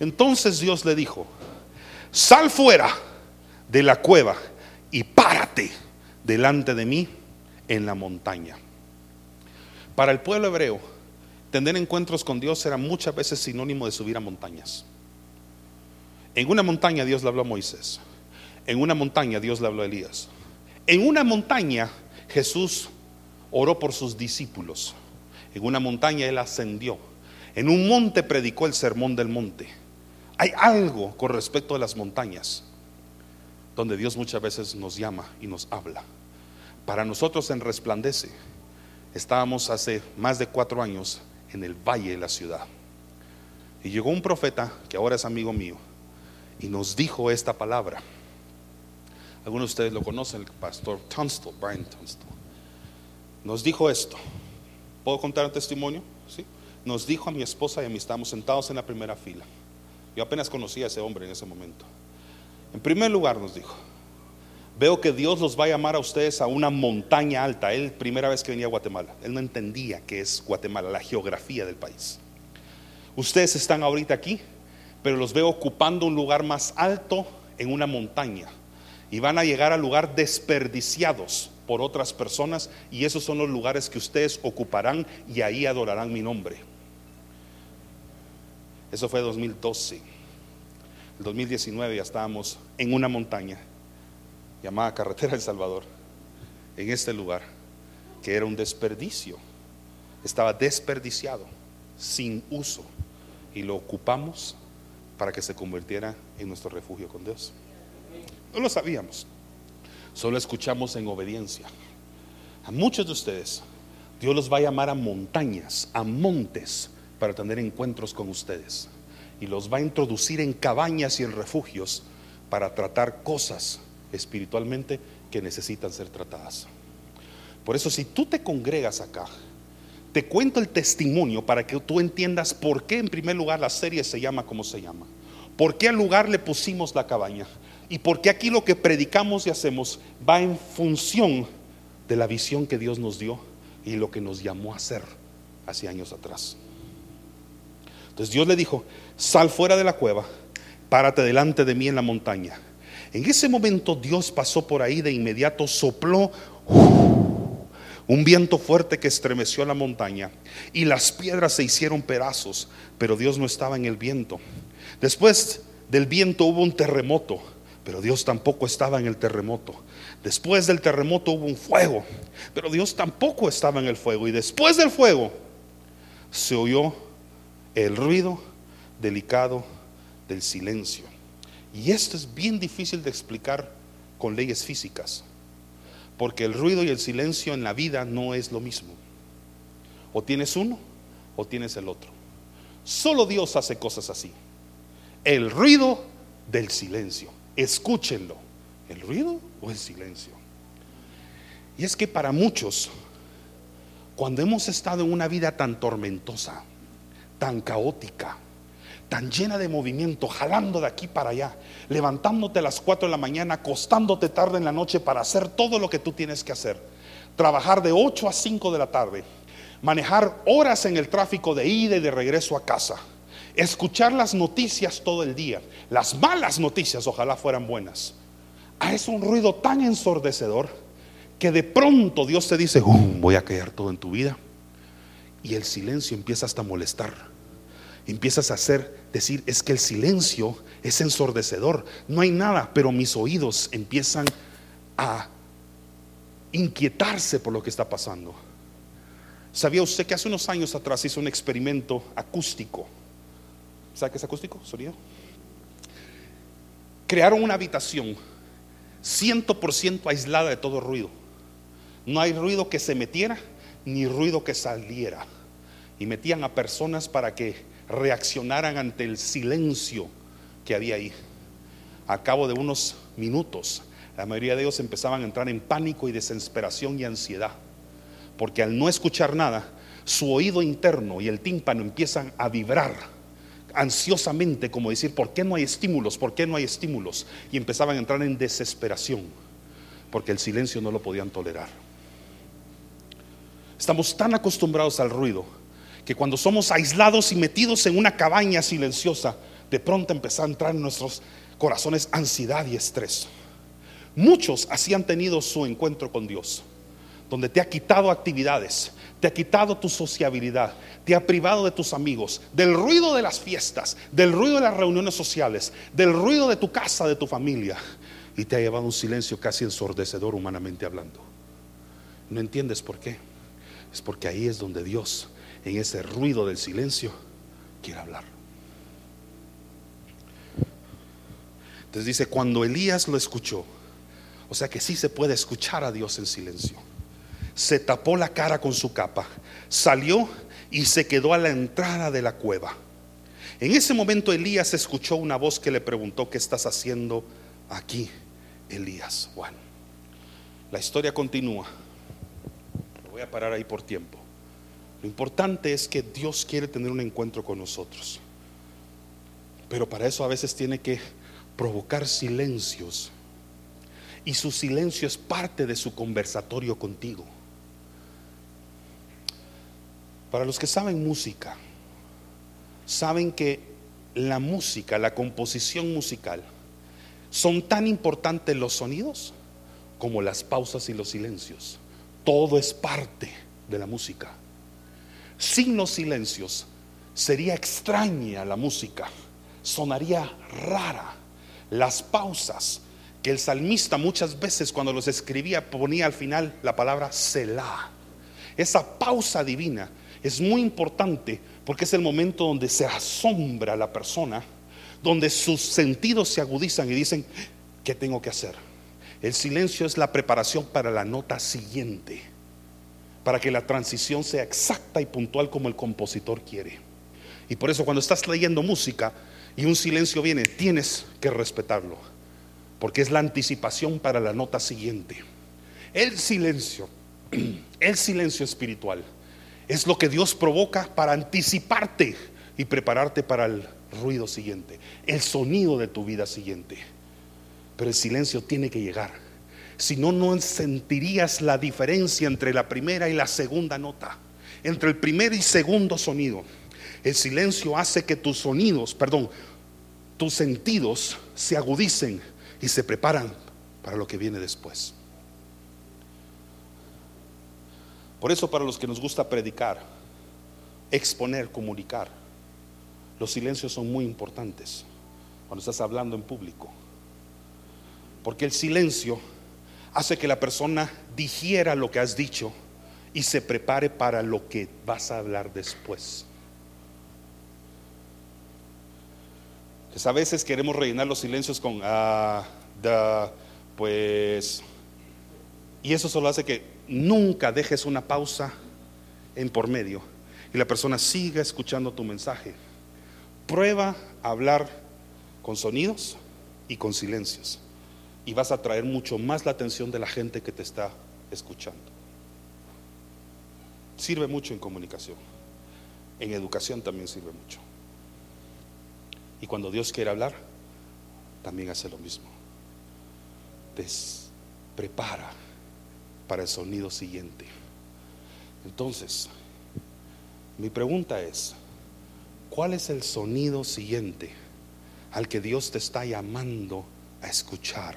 Entonces Dios le dijo, sal fuera de la cueva y párate delante de mí en la montaña. Para el pueblo hebreo, Tener encuentros con Dios era muchas veces sinónimo de subir a montañas. En una montaña Dios le habló a Moisés. En una montaña Dios le habló a Elías. En una montaña Jesús oró por sus discípulos. En una montaña Él ascendió. En un monte predicó el sermón del monte. Hay algo con respecto a las montañas donde Dios muchas veces nos llama y nos habla. Para nosotros en Resplandece, estábamos hace más de cuatro años en el valle de la ciudad. Y llegó un profeta, que ahora es amigo mío, y nos dijo esta palabra. Algunos de ustedes lo conocen, el pastor Tunstall, Brian Tunstall. Nos dijo esto. ¿Puedo contar un testimonio? ¿Sí? Nos dijo a mi esposa y a mí, estábamos sentados en la primera fila. Yo apenas conocía a ese hombre en ese momento. En primer lugar nos dijo, veo que Dios los va a llamar a ustedes a una montaña alta. Él, primera vez que venía a Guatemala, él no entendía qué es Guatemala, la geografía del país. Ustedes están ahorita aquí, pero los veo ocupando un lugar más alto en una montaña. Y van a llegar al lugar desperdiciados por otras personas y esos son los lugares que ustedes ocuparán y ahí adorarán mi nombre. Eso fue 2012. El 2019 ya estábamos en una montaña llamada Carretera del Salvador, en este lugar, que era un desperdicio. Estaba desperdiciado, sin uso, y lo ocupamos para que se convirtiera en nuestro refugio con Dios. No lo sabíamos, solo escuchamos en obediencia. A muchos de ustedes, Dios los va a llamar a montañas, a montes, para tener encuentros con ustedes. Y los va a introducir en cabañas y en refugios para tratar cosas espiritualmente que necesitan ser tratadas. Por eso si tú te congregas acá, te cuento el testimonio para que tú entiendas por qué en primer lugar la serie se llama como se llama. ¿Por qué al lugar le pusimos la cabaña? Y por qué aquí lo que predicamos y hacemos va en función de la visión que Dios nos dio y lo que nos llamó a hacer hace años atrás. Entonces Dios le dijo, sal fuera de la cueva, párate delante de mí en la montaña. En ese momento Dios pasó por ahí de inmediato, sopló un viento fuerte que estremeció la montaña y las piedras se hicieron pedazos, pero Dios no estaba en el viento. Después del viento hubo un terremoto, pero Dios tampoco estaba en el terremoto. Después del terremoto hubo un fuego, pero Dios tampoco estaba en el fuego. Y después del fuego se oyó el ruido delicado del silencio. Y esto es bien difícil de explicar con leyes físicas, porque el ruido y el silencio en la vida no es lo mismo. O tienes uno o tienes el otro. Solo Dios hace cosas así el ruido del silencio. Escúchenlo. ¿El ruido o el silencio? Y es que para muchos, cuando hemos estado en una vida tan tormentosa, tan caótica, tan llena de movimiento, jalando de aquí para allá, levantándote a las 4 de la mañana, acostándote tarde en la noche para hacer todo lo que tú tienes que hacer, trabajar de 8 a 5 de la tarde, manejar horas en el tráfico de ida y de regreso a casa escuchar las noticias todo el día, las malas noticias, ojalá fueran buenas. Ah, es un ruido tan ensordecedor que de pronto Dios te dice, voy a callar todo en tu vida. Y el silencio empieza hasta a molestar. Empiezas a hacer, decir, es que el silencio es ensordecedor. No hay nada, pero mis oídos empiezan a inquietarse por lo que está pasando. ¿Sabía usted que hace unos años atrás hizo un experimento acústico? ¿Sabe qué es acústico? Sonido. Crearon una habitación 100% aislada de todo ruido. No hay ruido que se metiera ni ruido que saliera. Y metían a personas para que reaccionaran ante el silencio que había ahí. A cabo de unos minutos, la mayoría de ellos empezaban a entrar en pánico y desesperación y ansiedad. Porque al no escuchar nada, su oído interno y el tímpano empiezan a vibrar ansiosamente como decir, ¿por qué no hay estímulos? ¿Por qué no hay estímulos? Y empezaban a entrar en desesperación, porque el silencio no lo podían tolerar. Estamos tan acostumbrados al ruido que cuando somos aislados y metidos en una cabaña silenciosa, de pronto empieza a entrar en nuestros corazones ansiedad y estrés. Muchos así han tenido su encuentro con Dios, donde te ha quitado actividades, te ha quitado tu sociabilidad, te ha privado de tus amigos, del ruido de las fiestas, del ruido de las reuniones sociales, del ruido de tu casa, de tu familia, y te ha llevado un silencio casi ensordecedor humanamente hablando. ¿No entiendes por qué? Es porque ahí es donde Dios, en ese ruido del silencio, quiere hablar. Entonces dice, cuando Elías lo escuchó, o sea que sí se puede escuchar a Dios en silencio se tapó la cara con su capa, salió y se quedó a la entrada de la cueva. En ese momento Elías escuchó una voz que le preguntó, ¿qué estás haciendo aquí, Elías? Bueno, la historia continúa. voy a parar ahí por tiempo. Lo importante es que Dios quiere tener un encuentro con nosotros. Pero para eso a veces tiene que provocar silencios. Y su silencio es parte de su conversatorio contigo. Para los que saben música, saben que la música, la composición musical, son tan importantes los sonidos como las pausas y los silencios. Todo es parte de la música. Sin los silencios sería extraña la música, sonaría rara. Las pausas que el salmista muchas veces cuando los escribía ponía al final la palabra Selah. Esa pausa divina es muy importante porque es el momento donde se asombra la persona, donde sus sentidos se agudizan y dicen, ¿qué tengo que hacer? El silencio es la preparación para la nota siguiente, para que la transición sea exacta y puntual como el compositor quiere. Y por eso cuando estás leyendo música y un silencio viene, tienes que respetarlo, porque es la anticipación para la nota siguiente. El silencio, el silencio espiritual es lo que Dios provoca para anticiparte y prepararte para el ruido siguiente, el sonido de tu vida siguiente. Pero el silencio tiene que llegar. Si no, no sentirías la diferencia entre la primera y la segunda nota, entre el primer y segundo sonido. El silencio hace que tus sonidos, perdón, tus sentidos se agudicen y se preparan para lo que viene después. Por eso para los que nos gusta predicar, exponer, comunicar, los silencios son muy importantes cuando estás hablando en público. Porque el silencio hace que la persona digiera lo que has dicho y se prepare para lo que vas a hablar después. a veces queremos rellenar los silencios con ah, pues, y eso solo hace que nunca dejes una pausa en por medio y la persona siga escuchando tu mensaje. Prueba a hablar con sonidos y con silencios y vas a traer mucho más la atención de la gente que te está escuchando. Sirve mucho en comunicación. En educación también sirve mucho. Y cuando Dios quiere hablar, también hace lo mismo. Te prepara para el sonido siguiente. Entonces, mi pregunta es, ¿cuál es el sonido siguiente al que Dios te está llamando a escuchar?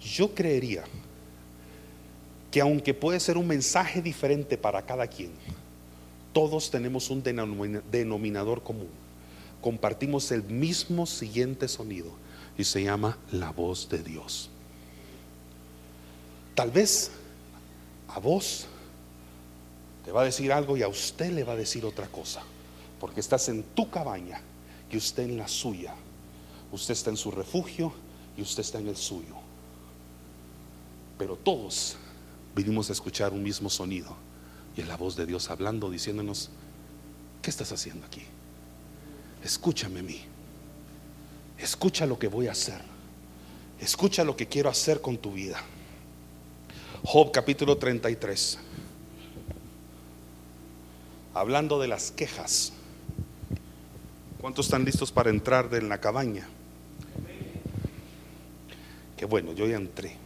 Yo creería que aunque puede ser un mensaje diferente para cada quien, todos tenemos un denominador común. Compartimos el mismo siguiente sonido y se llama la voz de Dios. Tal vez a vos te va a decir algo y a usted le va a decir otra cosa, porque estás en tu cabaña y usted en la suya. Usted está en su refugio y usted está en el suyo. Pero todos vinimos a escuchar un mismo sonido y es la voz de Dios hablando, diciéndonos, ¿qué estás haciendo aquí? Escúchame a mí. Escucha lo que voy a hacer. Escucha lo que quiero hacer con tu vida. Job capítulo 33. Hablando de las quejas. ¿Cuántos están listos para entrar en la cabaña? Qué bueno, yo ya entré.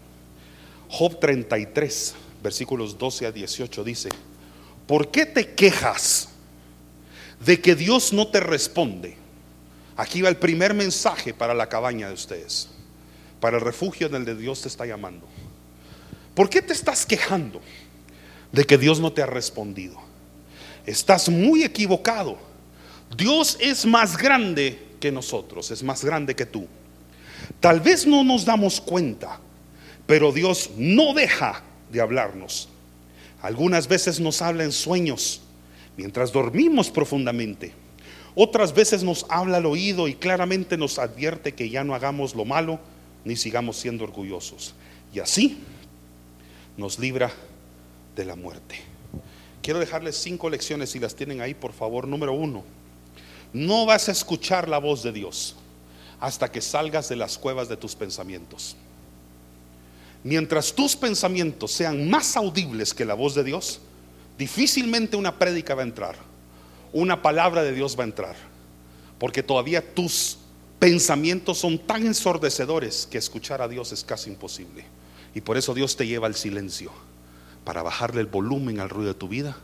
Job 33, versículos 12 a 18 dice, ¿por qué te quejas de que Dios no te responde? Aquí va el primer mensaje para la cabaña de ustedes, para el refugio en el de Dios te está llamando. ¿Por qué te estás quejando de que Dios no te ha respondido? Estás muy equivocado. Dios es más grande que nosotros, es más grande que tú. Tal vez no nos damos cuenta, pero Dios no deja de hablarnos. Algunas veces nos habla en sueños, mientras dormimos profundamente. Otras veces nos habla al oído y claramente nos advierte que ya no hagamos lo malo ni sigamos siendo orgullosos. Y así nos libra de la muerte. Quiero dejarles cinco lecciones, si las tienen ahí, por favor. Número uno, No vas a escuchar la voz de Dios hasta que salgas de las cuevas de tus pensamientos. Mientras tus pensamientos sean más audibles que la voz de Dios, difícilmente una prédica va a entrar, una palabra de Dios va a entrar, porque todavía tus pensamientos son tan ensordecedores que escuchar a Dios es casi imposible. Y por eso Dios te lleva al silencio, para bajarle el volumen al ruido de tu vida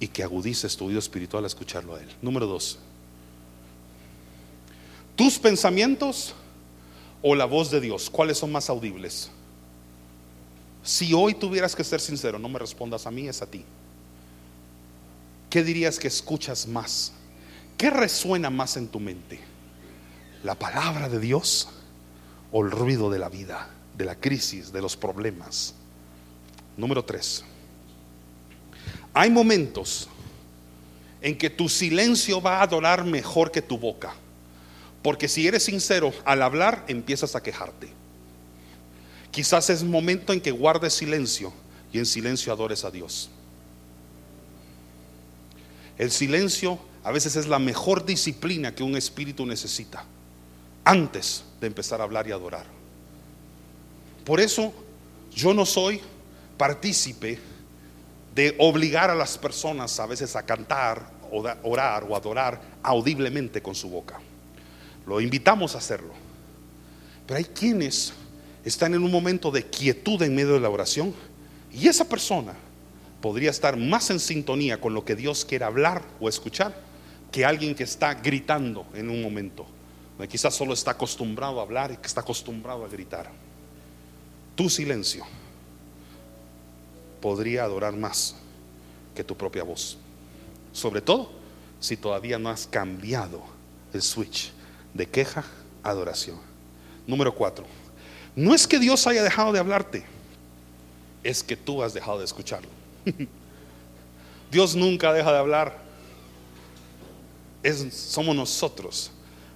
y que agudices tu oído espiritual a escucharlo a Él. Número dos, tus pensamientos o la voz de Dios, ¿cuáles son más audibles? Si hoy tuvieras que ser sincero, no me respondas a mí, es a ti. ¿Qué dirías que escuchas más? ¿Qué resuena más en tu mente? ¿La palabra de Dios o el ruido de la vida, de la crisis, de los problemas? Número tres. Hay momentos en que tu silencio va a adorar mejor que tu boca. Porque si eres sincero, al hablar empiezas a quejarte. Quizás es momento en que guardes silencio y en silencio adores a Dios. El silencio a veces es la mejor disciplina que un espíritu necesita antes de empezar a hablar y adorar. Por eso yo no soy partícipe de obligar a las personas a veces a cantar, orar o adorar audiblemente con su boca. Lo invitamos a hacerlo. Pero hay quienes están en un momento de quietud en medio de la oración y esa persona podría estar más en sintonía con lo que Dios quiere hablar o escuchar que alguien que está gritando en un momento, quizás solo está acostumbrado a hablar y que está acostumbrado a gritar. Tu silencio podría adorar más que tu propia voz. Sobre todo si todavía no has cambiado el switch de queja a adoración. Número cuatro, no es que Dios haya dejado de hablarte, es que tú has dejado de escucharlo. Dios nunca deja de hablar. Es, somos nosotros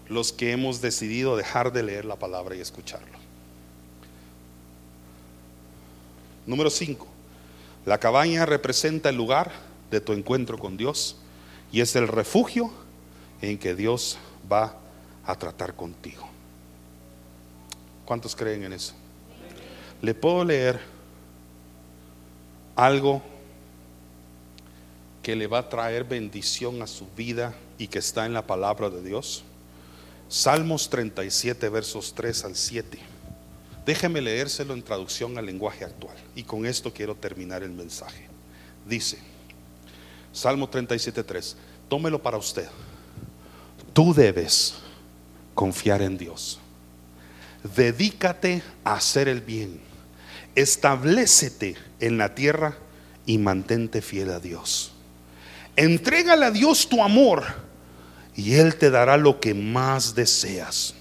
los que hemos decidido dejar de leer la palabra y escucharlo. Número 5. La cabaña representa el lugar de tu encuentro con Dios y es el refugio en que Dios va a tratar contigo. ¿Cuántos creen en eso? Le puedo leer algo que le va a traer bendición a su vida y que está en la palabra de Dios. Salmos 37, versos 3 al 7. Déjeme leérselo en traducción al lenguaje actual. Y con esto quiero terminar el mensaje. Dice, Salmo 37, 3. Tómelo para usted. Tú debes confiar en Dios. Dedícate a hacer el bien. Establecete en la tierra y mantente fiel a Dios. Entrégale a Dios tu amor y Él te dará lo que más deseas.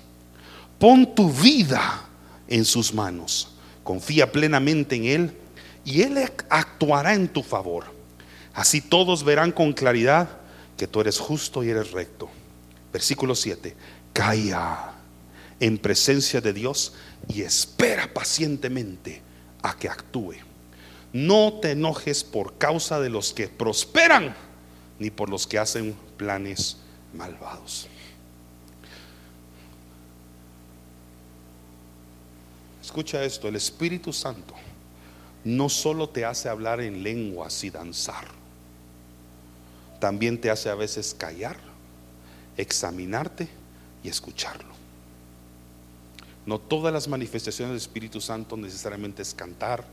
Pon tu vida en sus manos. Confía plenamente en Él y Él actuará en tu favor. Así todos verán con claridad que tú eres justo y eres recto. Versículo 7. Calla en presencia de Dios y espera pacientemente a que actúe. No te enojes por causa de los que prosperan, ni por los que hacen planes malvados. Escucha esto, el Espíritu Santo no solo te hace hablar en lenguas y danzar, también te hace a veces callar, examinarte y escucharlo. No todas las manifestaciones del Espíritu Santo necesariamente es cantar,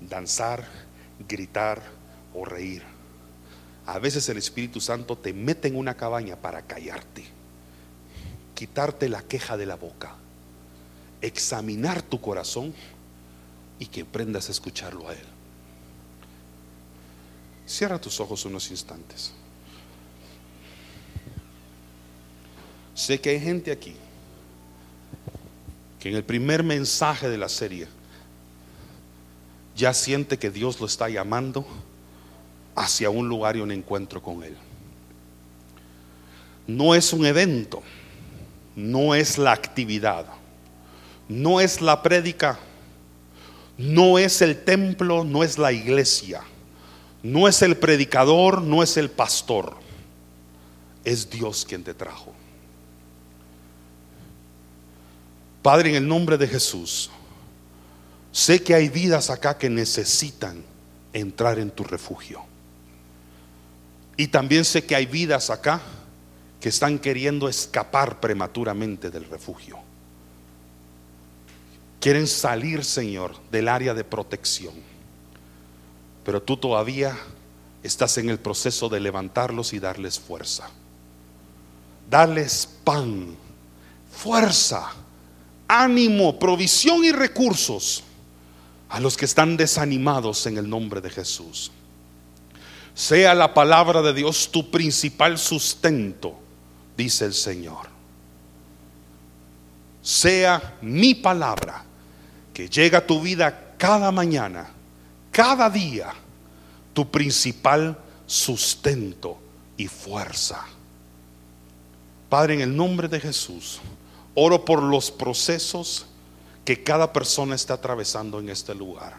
danzar, gritar o reír. A veces el Espíritu Santo te mete en una cabaña para callarte, quitarte la queja de la boca, examinar tu corazón y que aprendas a escucharlo a Él. Cierra tus ojos unos instantes. Sé que hay gente aquí que en el primer mensaje de la serie ya siente que Dios lo está llamando hacia un lugar y un encuentro con Él. No es un evento, no es la actividad, no es la prédica, no es el templo, no es la iglesia, no es el predicador, no es el pastor. es Dios quien te trajo. Padre, en el nombre de Jesús, sé que hay vidas acá que necesitan entrar en tu refugio. Y también sé que hay vidas acá que están queriendo escapar prematuramente del refugio. Quieren salir, Señor, del área de protección. Pero tú todavía estás en el proceso de levantarlos y darles fuerza. Darles pan, fuerza, ánimo, provisión y recursos a los que están desanimados en el nombre de Jesús. Sea la palabra de Dios tu principal sustento, dice el Señor. Sea mi palabra que llega a tu vida cada mañana, cada día, tu principal sustento y fuerza. Padre, en el nombre de Jesús, oro por los procesos que cada persona está atravesando en este lugar.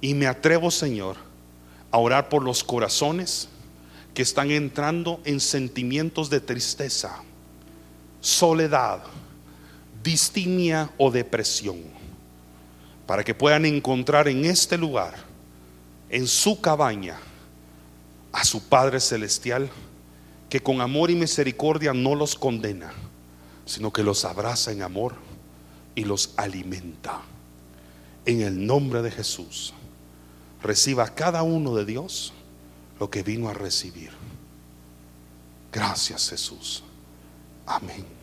Y me atrevo, Señor, a orar por los corazones que están entrando en sentimientos de tristeza, soledad, distimia o depresión, para que puedan encontrar en este lugar, en su cabaña, a su Padre Celestial, que con amor y misericordia no los condena, sino que los abraza en amor y los alimenta. En el nombre de Jesús, reciba cada uno de Dios lo que vino a recibir. Gracias Jesús. Amén.